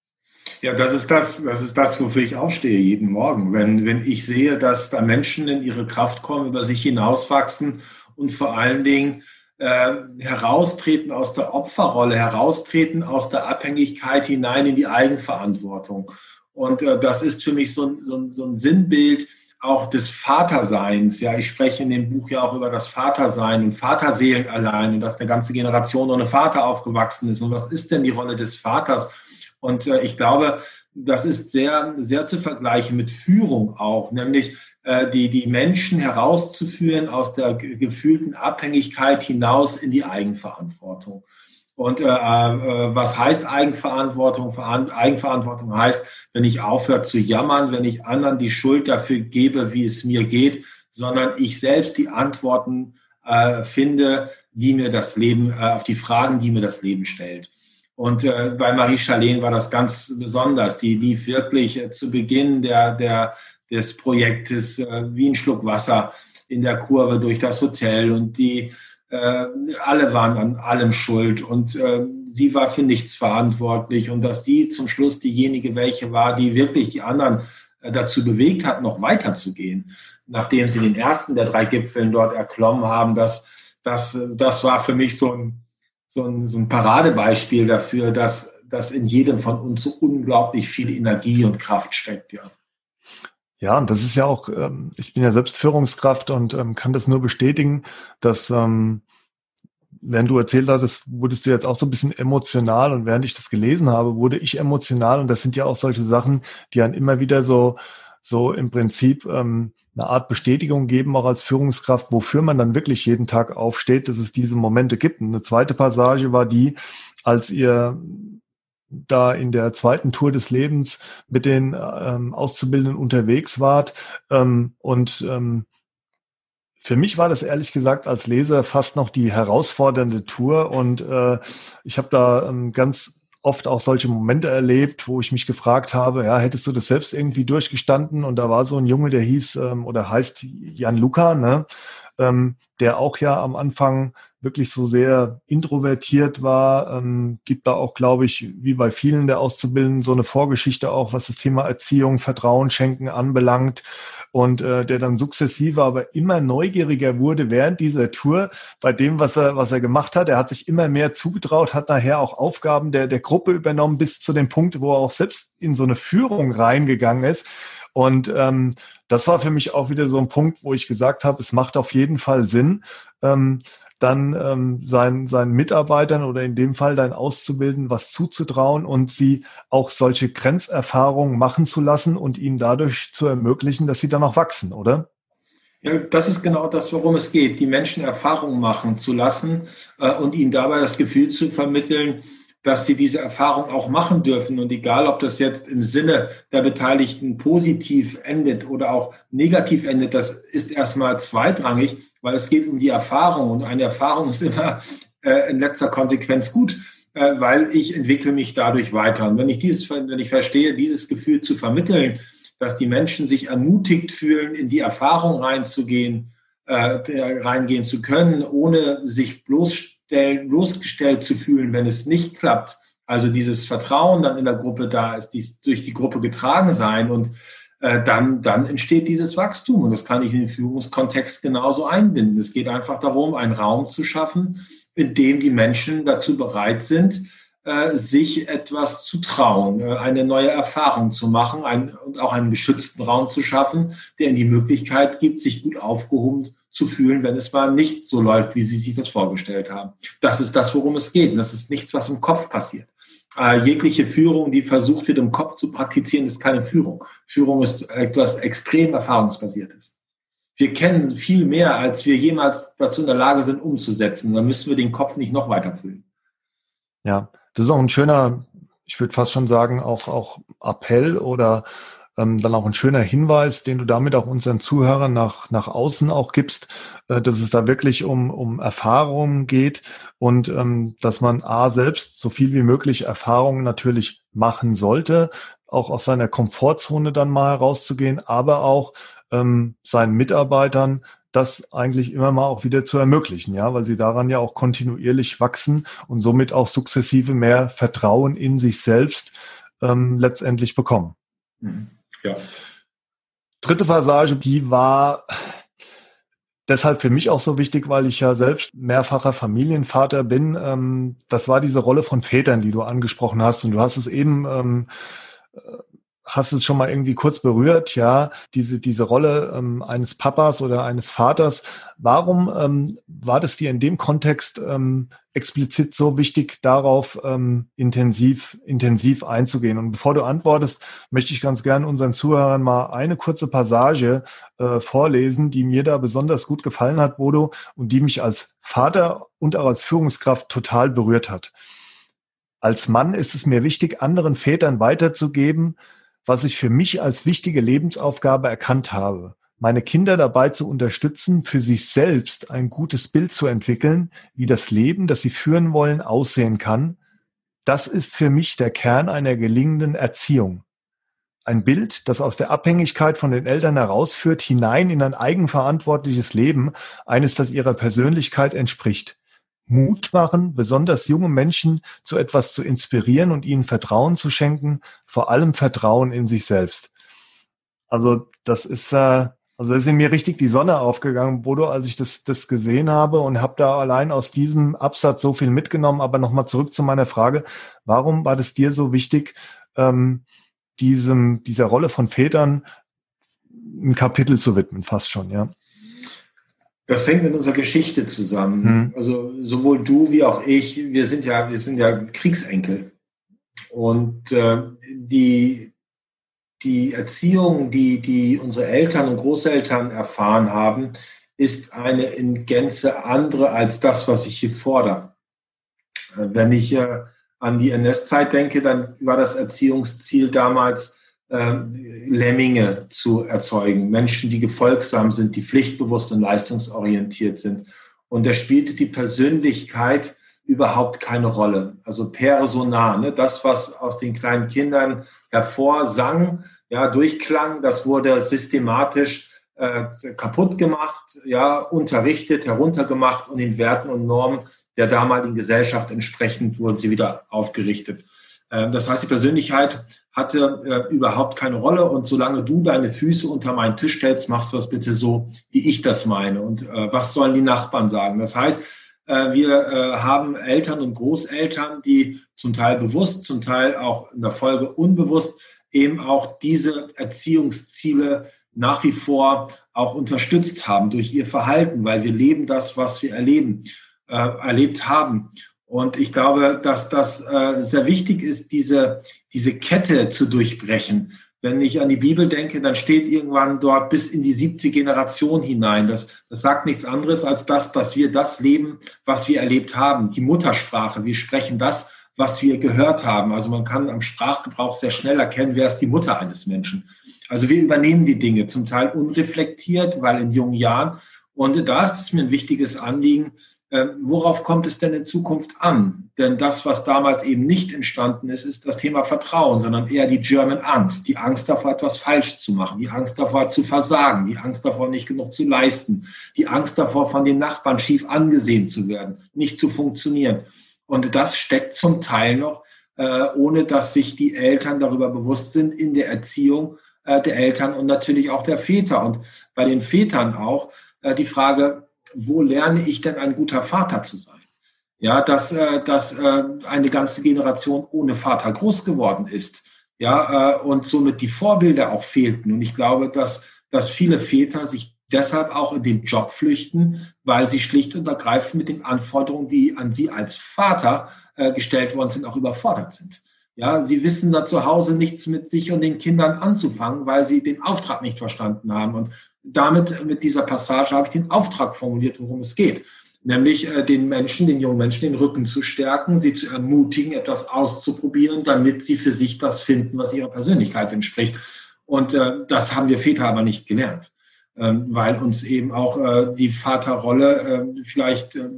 Ja, das ist das, das ist das, wofür ich aufstehe jeden Morgen. Wenn, wenn ich sehe, dass da Menschen in ihre Kraft kommen, über sich hinauswachsen und vor allen Dingen äh, heraustreten aus der Opferrolle, heraustreten aus der Abhängigkeit hinein in die Eigenverantwortung. Und äh, das ist für mich so, so, so ein Sinnbild auch des Vaterseins. Ja, ich spreche in dem Buch ja auch über das Vatersein und Vaterseelen allein und dass eine ganze Generation ohne Vater aufgewachsen ist. Und was ist denn die Rolle des Vaters? Und äh, ich glaube, das ist sehr, sehr zu vergleichen mit Führung auch, nämlich die, die Menschen herauszuführen aus der gefühlten Abhängigkeit hinaus in die Eigenverantwortung. Und äh, äh, was heißt Eigenverantwortung? Eigenverantwortung heißt, wenn ich aufhöre zu jammern, wenn ich anderen die Schuld dafür gebe, wie es mir geht, sondern ich selbst die Antworten äh, finde, die mir das Leben, äh, auf die Fragen, die mir das Leben stellt. Und äh, bei Marie Charlene war das ganz besonders. Die lief wirklich äh, zu Beginn der, der, des Projektes äh, wie ein Schluck Wasser in der Kurve durch das Hotel und die äh, alle waren an allem schuld und äh, sie war für nichts verantwortlich und dass sie zum Schluss diejenige welche war, die wirklich die anderen äh, dazu bewegt hat, noch weiterzugehen, nachdem sie den ersten der drei Gipfeln dort erklommen haben, das, das, das war für mich so ein so ein, so ein Paradebeispiel dafür, dass, dass in jedem von uns so unglaublich viel Energie und Kraft steckt, ja. Ja, und das ist ja auch, ähm, ich bin ja selbst Führungskraft und ähm, kann das nur bestätigen, dass ähm, während du erzählt hattest, wurdest du jetzt auch so ein bisschen emotional und während ich das gelesen habe, wurde ich emotional und das sind ja auch solche Sachen, die dann immer wieder so, so im Prinzip ähm, eine Art Bestätigung geben, auch als Führungskraft, wofür man dann wirklich jeden Tag aufsteht, dass es diese Momente gibt. Und eine zweite Passage war die, als ihr da in der zweiten Tour des Lebens mit den ähm, Auszubildenden unterwegs wart. Ähm, und ähm, für mich war das ehrlich gesagt als Leser fast noch die herausfordernde Tour. Und äh, ich habe da ähm, ganz oft auch solche Momente erlebt, wo ich mich gefragt habe, ja, hättest du das selbst irgendwie durchgestanden? Und da war so ein Junge, der hieß ähm, oder heißt Jan Luca, ne? Ähm, der auch ja am Anfang wirklich so sehr introvertiert war, ähm, gibt da auch, glaube ich, wie bei vielen der Auszubildenden so eine Vorgeschichte auch, was das Thema Erziehung, Vertrauen schenken anbelangt und äh, der dann sukzessive aber immer neugieriger wurde während dieser Tour bei dem, was er, was er gemacht hat. Er hat sich immer mehr zugetraut, hat nachher auch Aufgaben der, der Gruppe übernommen bis zu dem Punkt, wo er auch selbst in so eine Führung reingegangen ist. Und ähm, das war für mich auch wieder so ein Punkt, wo ich gesagt habe, es macht auf jeden Fall Sinn, ähm, dann ähm, seinen, seinen Mitarbeitern oder in dem Fall dein Auszubilden was zuzutrauen und sie auch solche Grenzerfahrungen machen zu lassen und ihnen dadurch zu ermöglichen, dass sie dann auch wachsen, oder? Ja, das ist genau das, worum es geht, die Menschen Erfahrungen machen zu lassen äh, und ihnen dabei das Gefühl zu vermitteln, dass sie diese Erfahrung auch machen dürfen. Und egal, ob das jetzt im Sinne der Beteiligten positiv endet oder auch negativ endet, das ist erstmal zweitrangig, weil es geht um die Erfahrung. Und eine Erfahrung ist immer äh, in letzter Konsequenz gut, äh, weil ich entwickle mich dadurch weiter. Und wenn ich dieses, wenn ich verstehe, dieses Gefühl zu vermitteln, dass die Menschen sich ermutigt fühlen, in die Erfahrung reinzugehen, äh, reingehen zu können, ohne sich bloß bloßgestellt zu fühlen, wenn es nicht klappt. Also dieses Vertrauen dann in der Gruppe da ist, dies durch die Gruppe getragen sein und äh, dann, dann entsteht dieses Wachstum. Und das kann ich in den Führungskontext genauso einbinden. Es geht einfach darum, einen Raum zu schaffen, in dem die Menschen dazu bereit sind, äh, sich etwas zu trauen, äh, eine neue Erfahrung zu machen ein, und auch einen geschützten Raum zu schaffen, der ihnen die Möglichkeit gibt, sich gut aufgehoben zu fühlen, wenn es mal nicht so läuft, wie sie sich das vorgestellt haben. Das ist das, worum es geht. Das ist nichts, was im Kopf passiert. Äh, jegliche Führung, die versucht wird, im Kopf zu praktizieren, ist keine Führung. Führung ist etwas extrem erfahrungsbasiertes. Wir kennen viel mehr, als wir jemals dazu in der Lage sind, umzusetzen. Dann müssen wir den Kopf nicht noch weiter füllen. Ja, das ist auch ein schöner, ich würde fast schon sagen, auch, auch Appell oder dann auch ein schöner Hinweis, den du damit auch unseren Zuhörern nach, nach außen auch gibst, äh, dass es da wirklich um, um Erfahrungen geht und ähm, dass man A selbst so viel wie möglich Erfahrungen natürlich machen sollte, auch aus seiner Komfortzone dann mal herauszugehen, aber auch ähm, seinen Mitarbeitern das eigentlich immer mal auch wieder zu ermöglichen, ja, weil sie daran ja auch kontinuierlich wachsen und somit auch sukzessive mehr Vertrauen in sich selbst ähm, letztendlich bekommen. Mhm. Ja. Dritte Passage, die war deshalb für mich auch so wichtig, weil ich ja selbst mehrfacher Familienvater bin. Ähm, das war diese Rolle von Vätern, die du angesprochen hast. Und du hast es eben ähm, hast es schon mal irgendwie kurz berührt, ja, diese, diese Rolle ähm, eines Papas oder eines Vaters. Warum ähm, war das dir in dem Kontext ähm, explizit so wichtig, darauf ähm, intensiv, intensiv einzugehen? Und bevor du antwortest, möchte ich ganz gern unseren Zuhörern mal eine kurze Passage äh, vorlesen, die mir da besonders gut gefallen hat, Bodo, und die mich als Vater und auch als Führungskraft total berührt hat. Als Mann ist es mir wichtig, anderen Vätern weiterzugeben, was ich für mich als wichtige Lebensaufgabe erkannt habe. Meine Kinder dabei zu unterstützen, für sich selbst ein gutes Bild zu entwickeln, wie das Leben, das sie führen wollen, aussehen kann. Das ist für mich der Kern einer gelingenden Erziehung. Ein Bild, das aus der Abhängigkeit von den Eltern herausführt, hinein in ein eigenverantwortliches Leben, eines, das ihrer Persönlichkeit entspricht. Mut machen, besonders junge Menschen zu etwas zu inspirieren und ihnen Vertrauen zu schenken, vor allem Vertrauen in sich selbst. Also das ist, äh, also ist in mir richtig die Sonne aufgegangen, Bodo, als ich das, das gesehen habe und habe da allein aus diesem Absatz so viel mitgenommen. Aber nochmal zurück zu meiner Frage, warum war das dir so wichtig, ähm, diesem, dieser Rolle von Vätern ein Kapitel zu widmen, fast schon, ja? Das hängt mit unserer Geschichte zusammen. Mhm. Also sowohl du wie auch ich, wir sind ja, wir sind ja Kriegsenkel. Und äh, die, die Erziehung, die, die unsere Eltern und Großeltern erfahren haben, ist eine in Gänze andere als das, was ich hier fordere. Äh, wenn ich äh, an die NS-Zeit denke, dann war das Erziehungsziel damals, ähm, Lemminge zu erzeugen, Menschen, die gefolgsam sind, die pflichtbewusst und leistungsorientiert sind. Und da spielte die Persönlichkeit überhaupt keine Rolle. Also persona, ne? das, was aus den kleinen Kindern hervorsang, ja, durchklang, das wurde systematisch äh, kaputt gemacht, ja, unterrichtet, heruntergemacht und den Werten und Normen der damaligen Gesellschaft entsprechend wurden sie wieder aufgerichtet. Äh, das heißt, die Persönlichkeit hatte äh, überhaupt keine Rolle. Und solange du deine Füße unter meinen Tisch stellst, machst du das bitte so, wie ich das meine. Und äh, was sollen die Nachbarn sagen? Das heißt, äh, wir äh, haben Eltern und Großeltern, die zum Teil bewusst, zum Teil auch in der Folge unbewusst eben auch diese Erziehungsziele nach wie vor auch unterstützt haben durch ihr Verhalten, weil wir leben das, was wir erleben, äh, erlebt haben. Und ich glaube, dass das äh, sehr wichtig ist, diese, diese Kette zu durchbrechen. Wenn ich an die Bibel denke, dann steht irgendwann dort bis in die siebte Generation hinein. Das, das sagt nichts anderes als das, dass wir das leben, was wir erlebt haben. Die Muttersprache. Wir sprechen das, was wir gehört haben. Also man kann am Sprachgebrauch sehr schnell erkennen, wer ist die Mutter eines Menschen. Also wir übernehmen die Dinge zum Teil unreflektiert, weil in jungen Jahren. Und da ist es mir ein wichtiges Anliegen, worauf kommt es denn in Zukunft an? Denn das, was damals eben nicht entstanden ist, ist das Thema Vertrauen, sondern eher die German Angst. Die Angst davor, etwas falsch zu machen, die Angst davor zu versagen, die Angst davor, nicht genug zu leisten, die Angst davor, von den Nachbarn schief angesehen zu werden, nicht zu funktionieren. Und das steckt zum Teil noch, äh, ohne dass sich die Eltern darüber bewusst sind, in der Erziehung äh, der Eltern und natürlich auch der Väter. Und bei den Vätern auch äh, die Frage, wo lerne ich denn ein guter Vater zu sein? Ja, dass, äh, dass äh, eine ganze Generation ohne Vater groß geworden ist. Ja, äh, und somit die Vorbilder auch fehlten. Und ich glaube, dass, dass viele Väter sich deshalb auch in den Job flüchten, weil sie schlicht und ergreifend mit den Anforderungen, die an sie als Vater gestellt worden sind, auch überfordert sind. Ja, sie wissen da zu Hause nichts mit sich und den Kindern anzufangen, weil sie den Auftrag nicht verstanden haben. Und damit, mit dieser Passage, habe ich den Auftrag formuliert, worum es geht. Nämlich äh, den Menschen, den jungen Menschen den Rücken zu stärken, sie zu ermutigen, etwas auszuprobieren, damit sie für sich das finden, was ihrer Persönlichkeit entspricht. Und äh, das haben wir Väter aber nicht gelernt, ähm, weil uns eben auch äh, die Vaterrolle äh, vielleicht äh,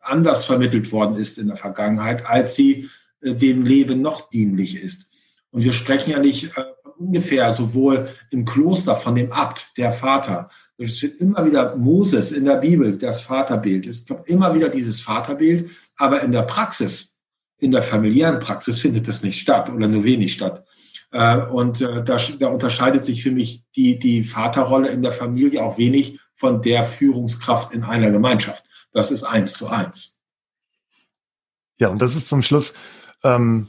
anders vermittelt worden ist in der Vergangenheit, als sie äh, dem Leben noch dienlich ist. Und wir sprechen ja nicht äh, ungefähr sowohl im Kloster von dem Abt, der Vater. Es wird immer wieder Moses in der Bibel, das Vaterbild. Es kommt immer wieder dieses Vaterbild, aber in der Praxis, in der familiären Praxis findet das nicht statt oder nur wenig statt. Äh, und da, da unterscheidet sich für mich die, die Vaterrolle in der Familie auch wenig von der Führungskraft in einer Gemeinschaft. Das ist eins zu eins. Ja, und das ist zum Schluss ähm,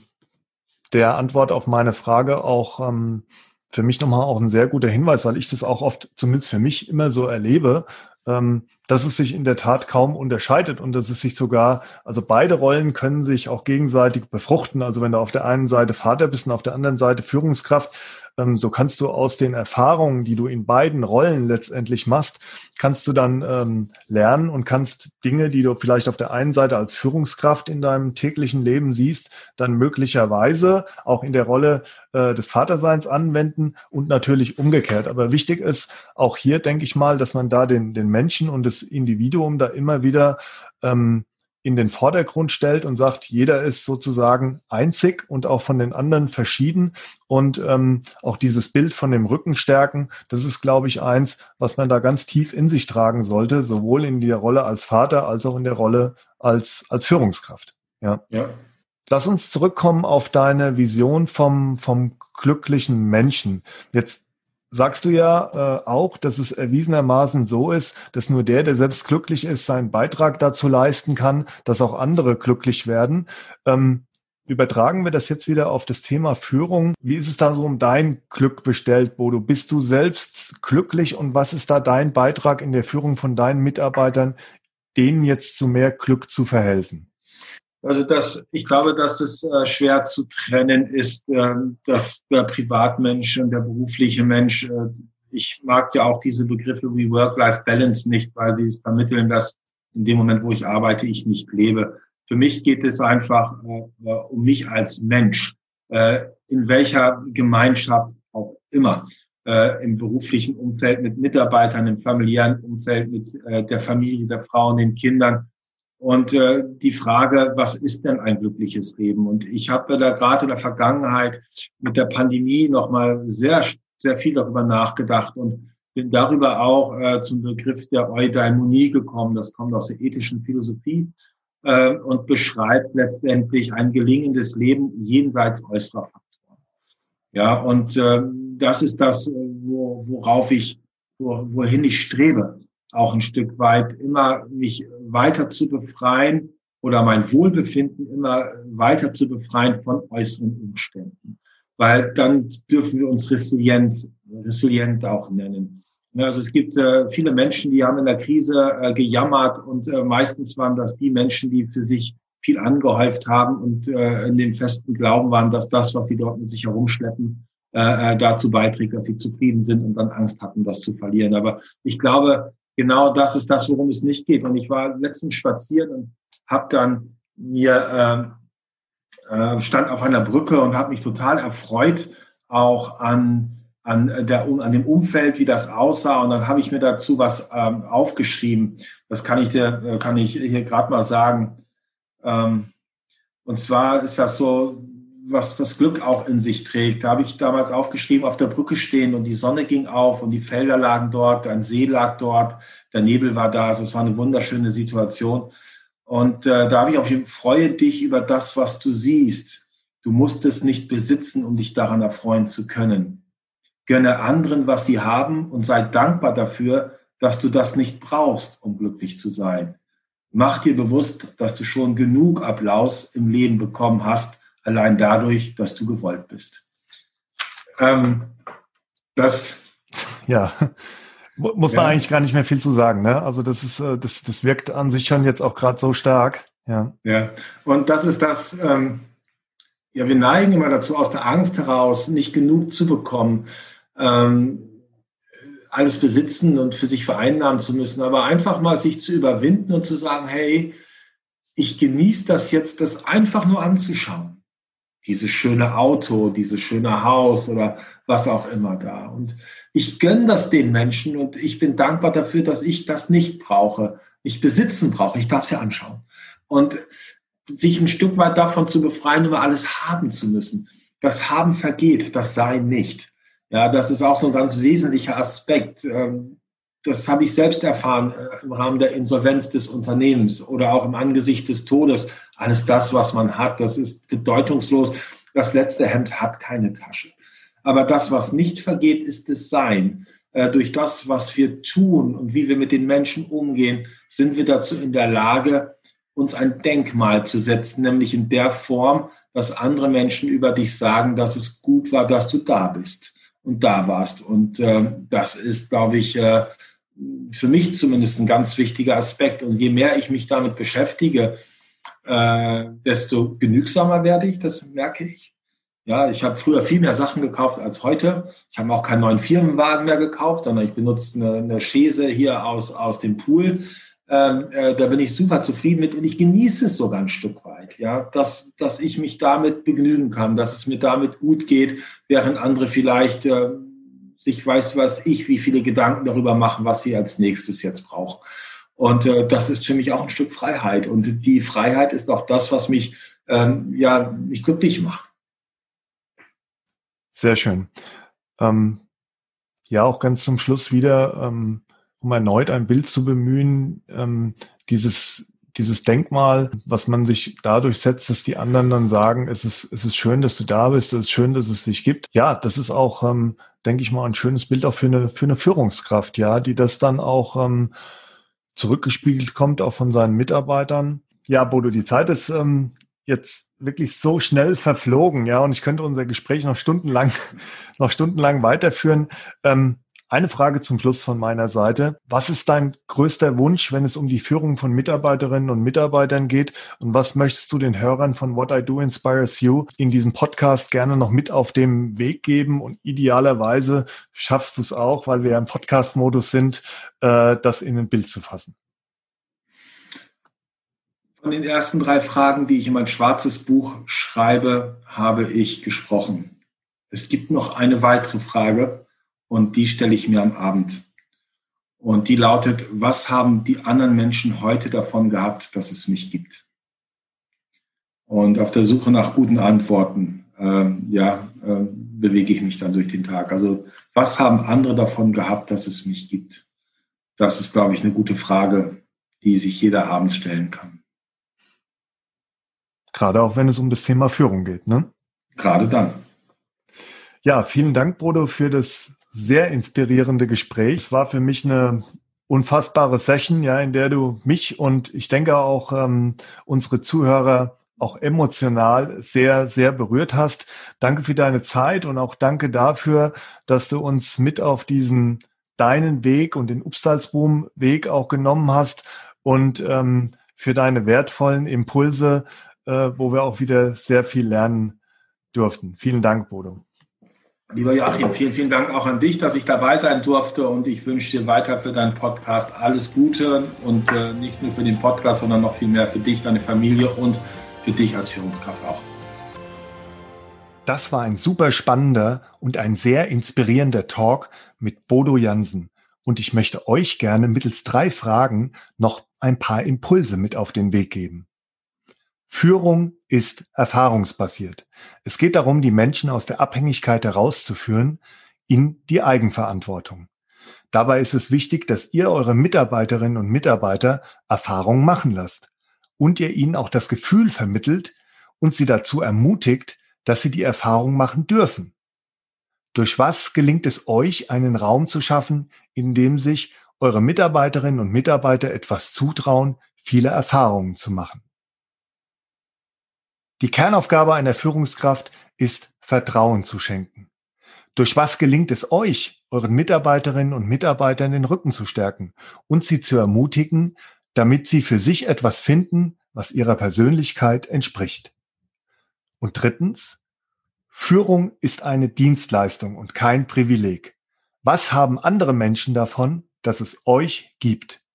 der Antwort auf meine Frage auch ähm, für mich nochmal auch ein sehr guter Hinweis, weil ich das auch oft, zumindest für mich, immer so erlebe, ähm, dass es sich in der Tat kaum unterscheidet und dass es sich sogar, also beide Rollen können sich auch gegenseitig befruchten. Also wenn du auf der einen Seite Vater bist und auf der anderen Seite Führungskraft, ähm, so kannst du aus den Erfahrungen, die du in beiden Rollen letztendlich machst, kannst du dann ähm, lernen und kannst Dinge, die du vielleicht auf der einen Seite als Führungskraft in deinem täglichen Leben siehst, dann möglicherweise auch in der Rolle äh, des Vaterseins anwenden und natürlich umgekehrt. Aber wichtig ist auch hier, denke ich mal, dass man da den, den Menschen und das Individuum da immer wieder ähm, in den Vordergrund stellt und sagt, jeder ist sozusagen einzig und auch von den anderen verschieden. Und ähm, auch dieses Bild von dem Rückenstärken, das ist, glaube ich, eins, was man da ganz tief in sich tragen sollte, sowohl in der Rolle als Vater als auch in der Rolle als, als Führungskraft. Ja. ja. Lass uns zurückkommen auf deine Vision vom, vom glücklichen Menschen. Jetzt sagst du ja äh, auch, dass es erwiesenermaßen so ist, dass nur der, der selbst glücklich ist, seinen Beitrag dazu leisten kann, dass auch andere glücklich werden. Ähm, übertragen wir das jetzt wieder auf das Thema Führung. Wie ist es da so um dein Glück bestellt, Bodo? Bist du selbst glücklich und was ist da dein Beitrag in der Führung von deinen Mitarbeitern, denen jetzt zu mehr Glück zu verhelfen? Also das, ich glaube, dass es äh, schwer zu trennen ist, äh, dass der Privatmensch und der berufliche Mensch, äh, ich mag ja auch diese Begriffe wie Work-Life-Balance nicht, weil sie vermitteln, dass in dem Moment, wo ich arbeite, ich nicht lebe. Für mich geht es einfach äh, äh um mich als Mensch, äh, in welcher Gemeinschaft auch immer, äh, im beruflichen Umfeld mit Mitarbeitern, im familiären Umfeld mit äh, der Familie, der Frau und den Kindern und äh, die Frage, was ist denn ein glückliches Leben? Und ich habe da gerade in der Vergangenheit mit der Pandemie nochmal sehr, sehr viel darüber nachgedacht und bin darüber auch äh, zum Begriff der Eudaimonie gekommen. Das kommt aus der ethischen Philosophie äh, und beschreibt letztendlich ein gelingendes Leben jenseits äußerer Faktoren. Ja, und äh, das ist das, wo, worauf ich, wo, wohin ich strebe auch ein Stück weit immer mich weiter zu befreien oder mein Wohlbefinden immer weiter zu befreien von äußeren Umständen. Weil dann dürfen wir uns resilient, resilient auch nennen. Also es gibt äh, viele Menschen, die haben in der Krise äh, gejammert und äh, meistens waren das die Menschen, die für sich viel angehäuft haben und äh, in dem festen Glauben waren, dass das, was sie dort mit sich herumschleppen, äh, äh, dazu beiträgt, dass sie zufrieden sind und dann Angst hatten, das zu verlieren. Aber ich glaube, genau das ist das, worum es nicht geht. Und ich war letztens spazieren und habe dann mir äh, äh, stand auf einer Brücke und habe mich total erfreut auch an an, der, an dem Umfeld, wie das aussah. Und dann habe ich mir dazu was ähm, aufgeschrieben. Das kann ich dir, äh, kann ich hier gerade mal sagen. Ähm, und zwar ist das so, was das Glück auch in sich trägt. Da habe ich damals aufgeschrieben, auf der Brücke stehen und die Sonne ging auf und die Felder lagen dort, ein See lag dort, der Nebel war da. Also es war eine wunderschöne Situation. Und äh, da habe ich auch geschrieben, freue dich über das, was du siehst. Du musst es nicht besitzen, um dich daran erfreuen zu können. Gönne anderen, was sie haben und sei dankbar dafür, dass du das nicht brauchst, um glücklich zu sein. Mach dir bewusst, dass du schon genug Applaus im Leben bekommen hast, allein dadurch, dass du gewollt bist. Ähm, das ja, muss man ja. eigentlich gar nicht mehr viel zu sagen. Ne? Also das ist, äh, das, das wirkt an sich schon jetzt auch gerade so stark. Ja. ja, und das ist das, ähm, ja, wir neigen immer dazu, aus der Angst heraus nicht genug zu bekommen, ähm, alles besitzen und für sich vereinnahmen zu müssen, aber einfach mal sich zu überwinden und zu sagen, hey, ich genieße das jetzt, das einfach nur anzuschauen. Dieses schöne Auto, dieses schöne Haus oder was auch immer da. Und ich gönne das den Menschen und ich bin dankbar dafür, dass ich das nicht brauche, nicht besitzen brauche. Ich darf es ja anschauen. Und sich ein Stück weit davon zu befreien, immer alles haben zu müssen. Das Haben vergeht, das Sein nicht. Ja, das ist auch so ein ganz wesentlicher Aspekt. Ähm, das habe ich selbst erfahren äh, im Rahmen der Insolvenz des Unternehmens oder auch im Angesicht des Todes. Alles das, was man hat, das ist bedeutungslos. Das letzte Hemd hat keine Tasche. Aber das, was nicht vergeht, ist das Sein. Äh, durch das, was wir tun und wie wir mit den Menschen umgehen, sind wir dazu in der Lage, uns ein Denkmal zu setzen, nämlich in der Form, dass andere Menschen über dich sagen, dass es gut war, dass du da bist und da warst. Und äh, das ist, glaube ich, äh, für mich zumindest ein ganz wichtiger Aspekt. Und je mehr ich mich damit beschäftige, äh, desto genügsamer werde ich, das merke ich. Ja, ich habe früher viel mehr Sachen gekauft als heute. Ich habe auch keinen neuen Firmenwagen mehr gekauft, sondern ich benutze eine, eine Chaise hier aus, aus dem Pool. Ähm, äh, da bin ich super zufrieden mit und ich genieße es sogar ein Stück weit, ja, dass, dass ich mich damit begnügen kann, dass es mir damit gut geht, während andere vielleicht äh, sich weiß was ich, wie viele Gedanken darüber machen, was sie als nächstes jetzt brauchen. Und äh, das ist für mich auch ein Stück Freiheit. Und die Freiheit ist auch das, was mich ähm, ja mich glücklich macht. Sehr schön. Ähm, ja, auch ganz zum Schluss wieder, ähm, um erneut ein Bild zu bemühen, ähm, dieses, dieses Denkmal, was man sich dadurch setzt, dass die anderen dann sagen, es ist, es ist schön, dass du da bist, es ist schön, dass es dich gibt. Ja, das ist auch, ähm, denke ich mal, ein schönes Bild auch für eine, für eine Führungskraft, ja, die das dann auch ähm, zurückgespiegelt kommt, auch von seinen Mitarbeitern. Ja, Bodo, die Zeit ist ähm, jetzt wirklich so schnell verflogen, ja, und ich könnte unser Gespräch noch stundenlang, noch stundenlang weiterführen. Ähm, eine Frage zum Schluss von meiner Seite. Was ist dein größter Wunsch, wenn es um die Führung von Mitarbeiterinnen und Mitarbeitern geht? Und was möchtest du den Hörern von What I Do Inspires You in diesem Podcast gerne noch mit auf dem Weg geben? Und idealerweise schaffst du es auch, weil wir ja im Podcast-Modus sind, äh, das in ein Bild zu fassen. Von den ersten drei Fragen, die ich in mein schwarzes Buch schreibe, habe ich gesprochen. Es gibt noch eine weitere Frage und die stelle ich mir am Abend. Und die lautet, was haben die anderen Menschen heute davon gehabt, dass es mich gibt? Und auf der Suche nach guten Antworten, ähm, ja, äh, bewege ich mich dann durch den Tag. Also, was haben andere davon gehabt, dass es mich gibt? Das ist, glaube ich, eine gute Frage, die sich jeder abends stellen kann. Gerade auch wenn es um das Thema Führung geht, ne? Gerade dann. Ja, vielen Dank, Bodo, für das sehr inspirierende Gespräch. Es war für mich eine unfassbare Session, ja, in der du mich und ich denke auch ähm, unsere Zuhörer auch emotional sehr, sehr berührt hast. Danke für deine Zeit und auch danke dafür, dass du uns mit auf diesen deinen Weg und den Upstalsboom Weg auch genommen hast und ähm, für deine wertvollen Impulse, äh, wo wir auch wieder sehr viel lernen durften. Vielen Dank, Bodo. Lieber Joachim, vielen, vielen Dank auch an dich, dass ich dabei sein durfte und ich wünsche dir weiter für deinen Podcast alles Gute und äh, nicht nur für den Podcast, sondern noch viel mehr für dich, deine Familie und für dich als Führungskraft auch. Das war ein super spannender und ein sehr inspirierender Talk mit Bodo Jansen. Und ich möchte euch gerne mittels drei Fragen noch ein paar Impulse mit auf den Weg geben. Führung ist erfahrungsbasiert. Es geht darum, die Menschen aus der Abhängigkeit herauszuführen in die Eigenverantwortung. Dabei ist es wichtig, dass ihr eure Mitarbeiterinnen und Mitarbeiter Erfahrungen machen lasst und ihr ihnen auch das Gefühl vermittelt und sie dazu ermutigt, dass sie die Erfahrung machen dürfen. Durch was gelingt es euch, einen Raum zu schaffen, in dem sich eure Mitarbeiterinnen und Mitarbeiter etwas zutrauen, viele Erfahrungen zu machen? Die Kernaufgabe einer Führungskraft ist, Vertrauen zu schenken. Durch was gelingt es euch, euren Mitarbeiterinnen und Mitarbeitern den Rücken zu stärken und sie zu ermutigen, damit sie für sich etwas finden, was ihrer Persönlichkeit entspricht? Und drittens, Führung ist eine Dienstleistung und kein Privileg. Was haben andere Menschen davon, dass es euch gibt?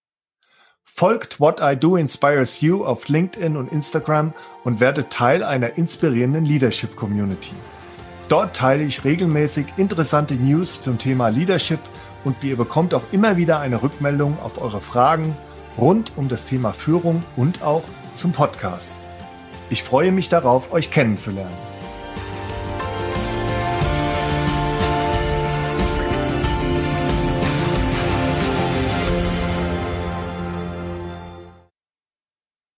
Folgt What I Do Inspires You auf LinkedIn und Instagram und werdet Teil einer inspirierenden Leadership Community. Dort teile ich regelmäßig interessante News zum Thema Leadership und ihr bekommt auch immer wieder eine Rückmeldung auf eure Fragen rund um das Thema Führung und auch zum Podcast. Ich freue mich darauf, euch kennenzulernen.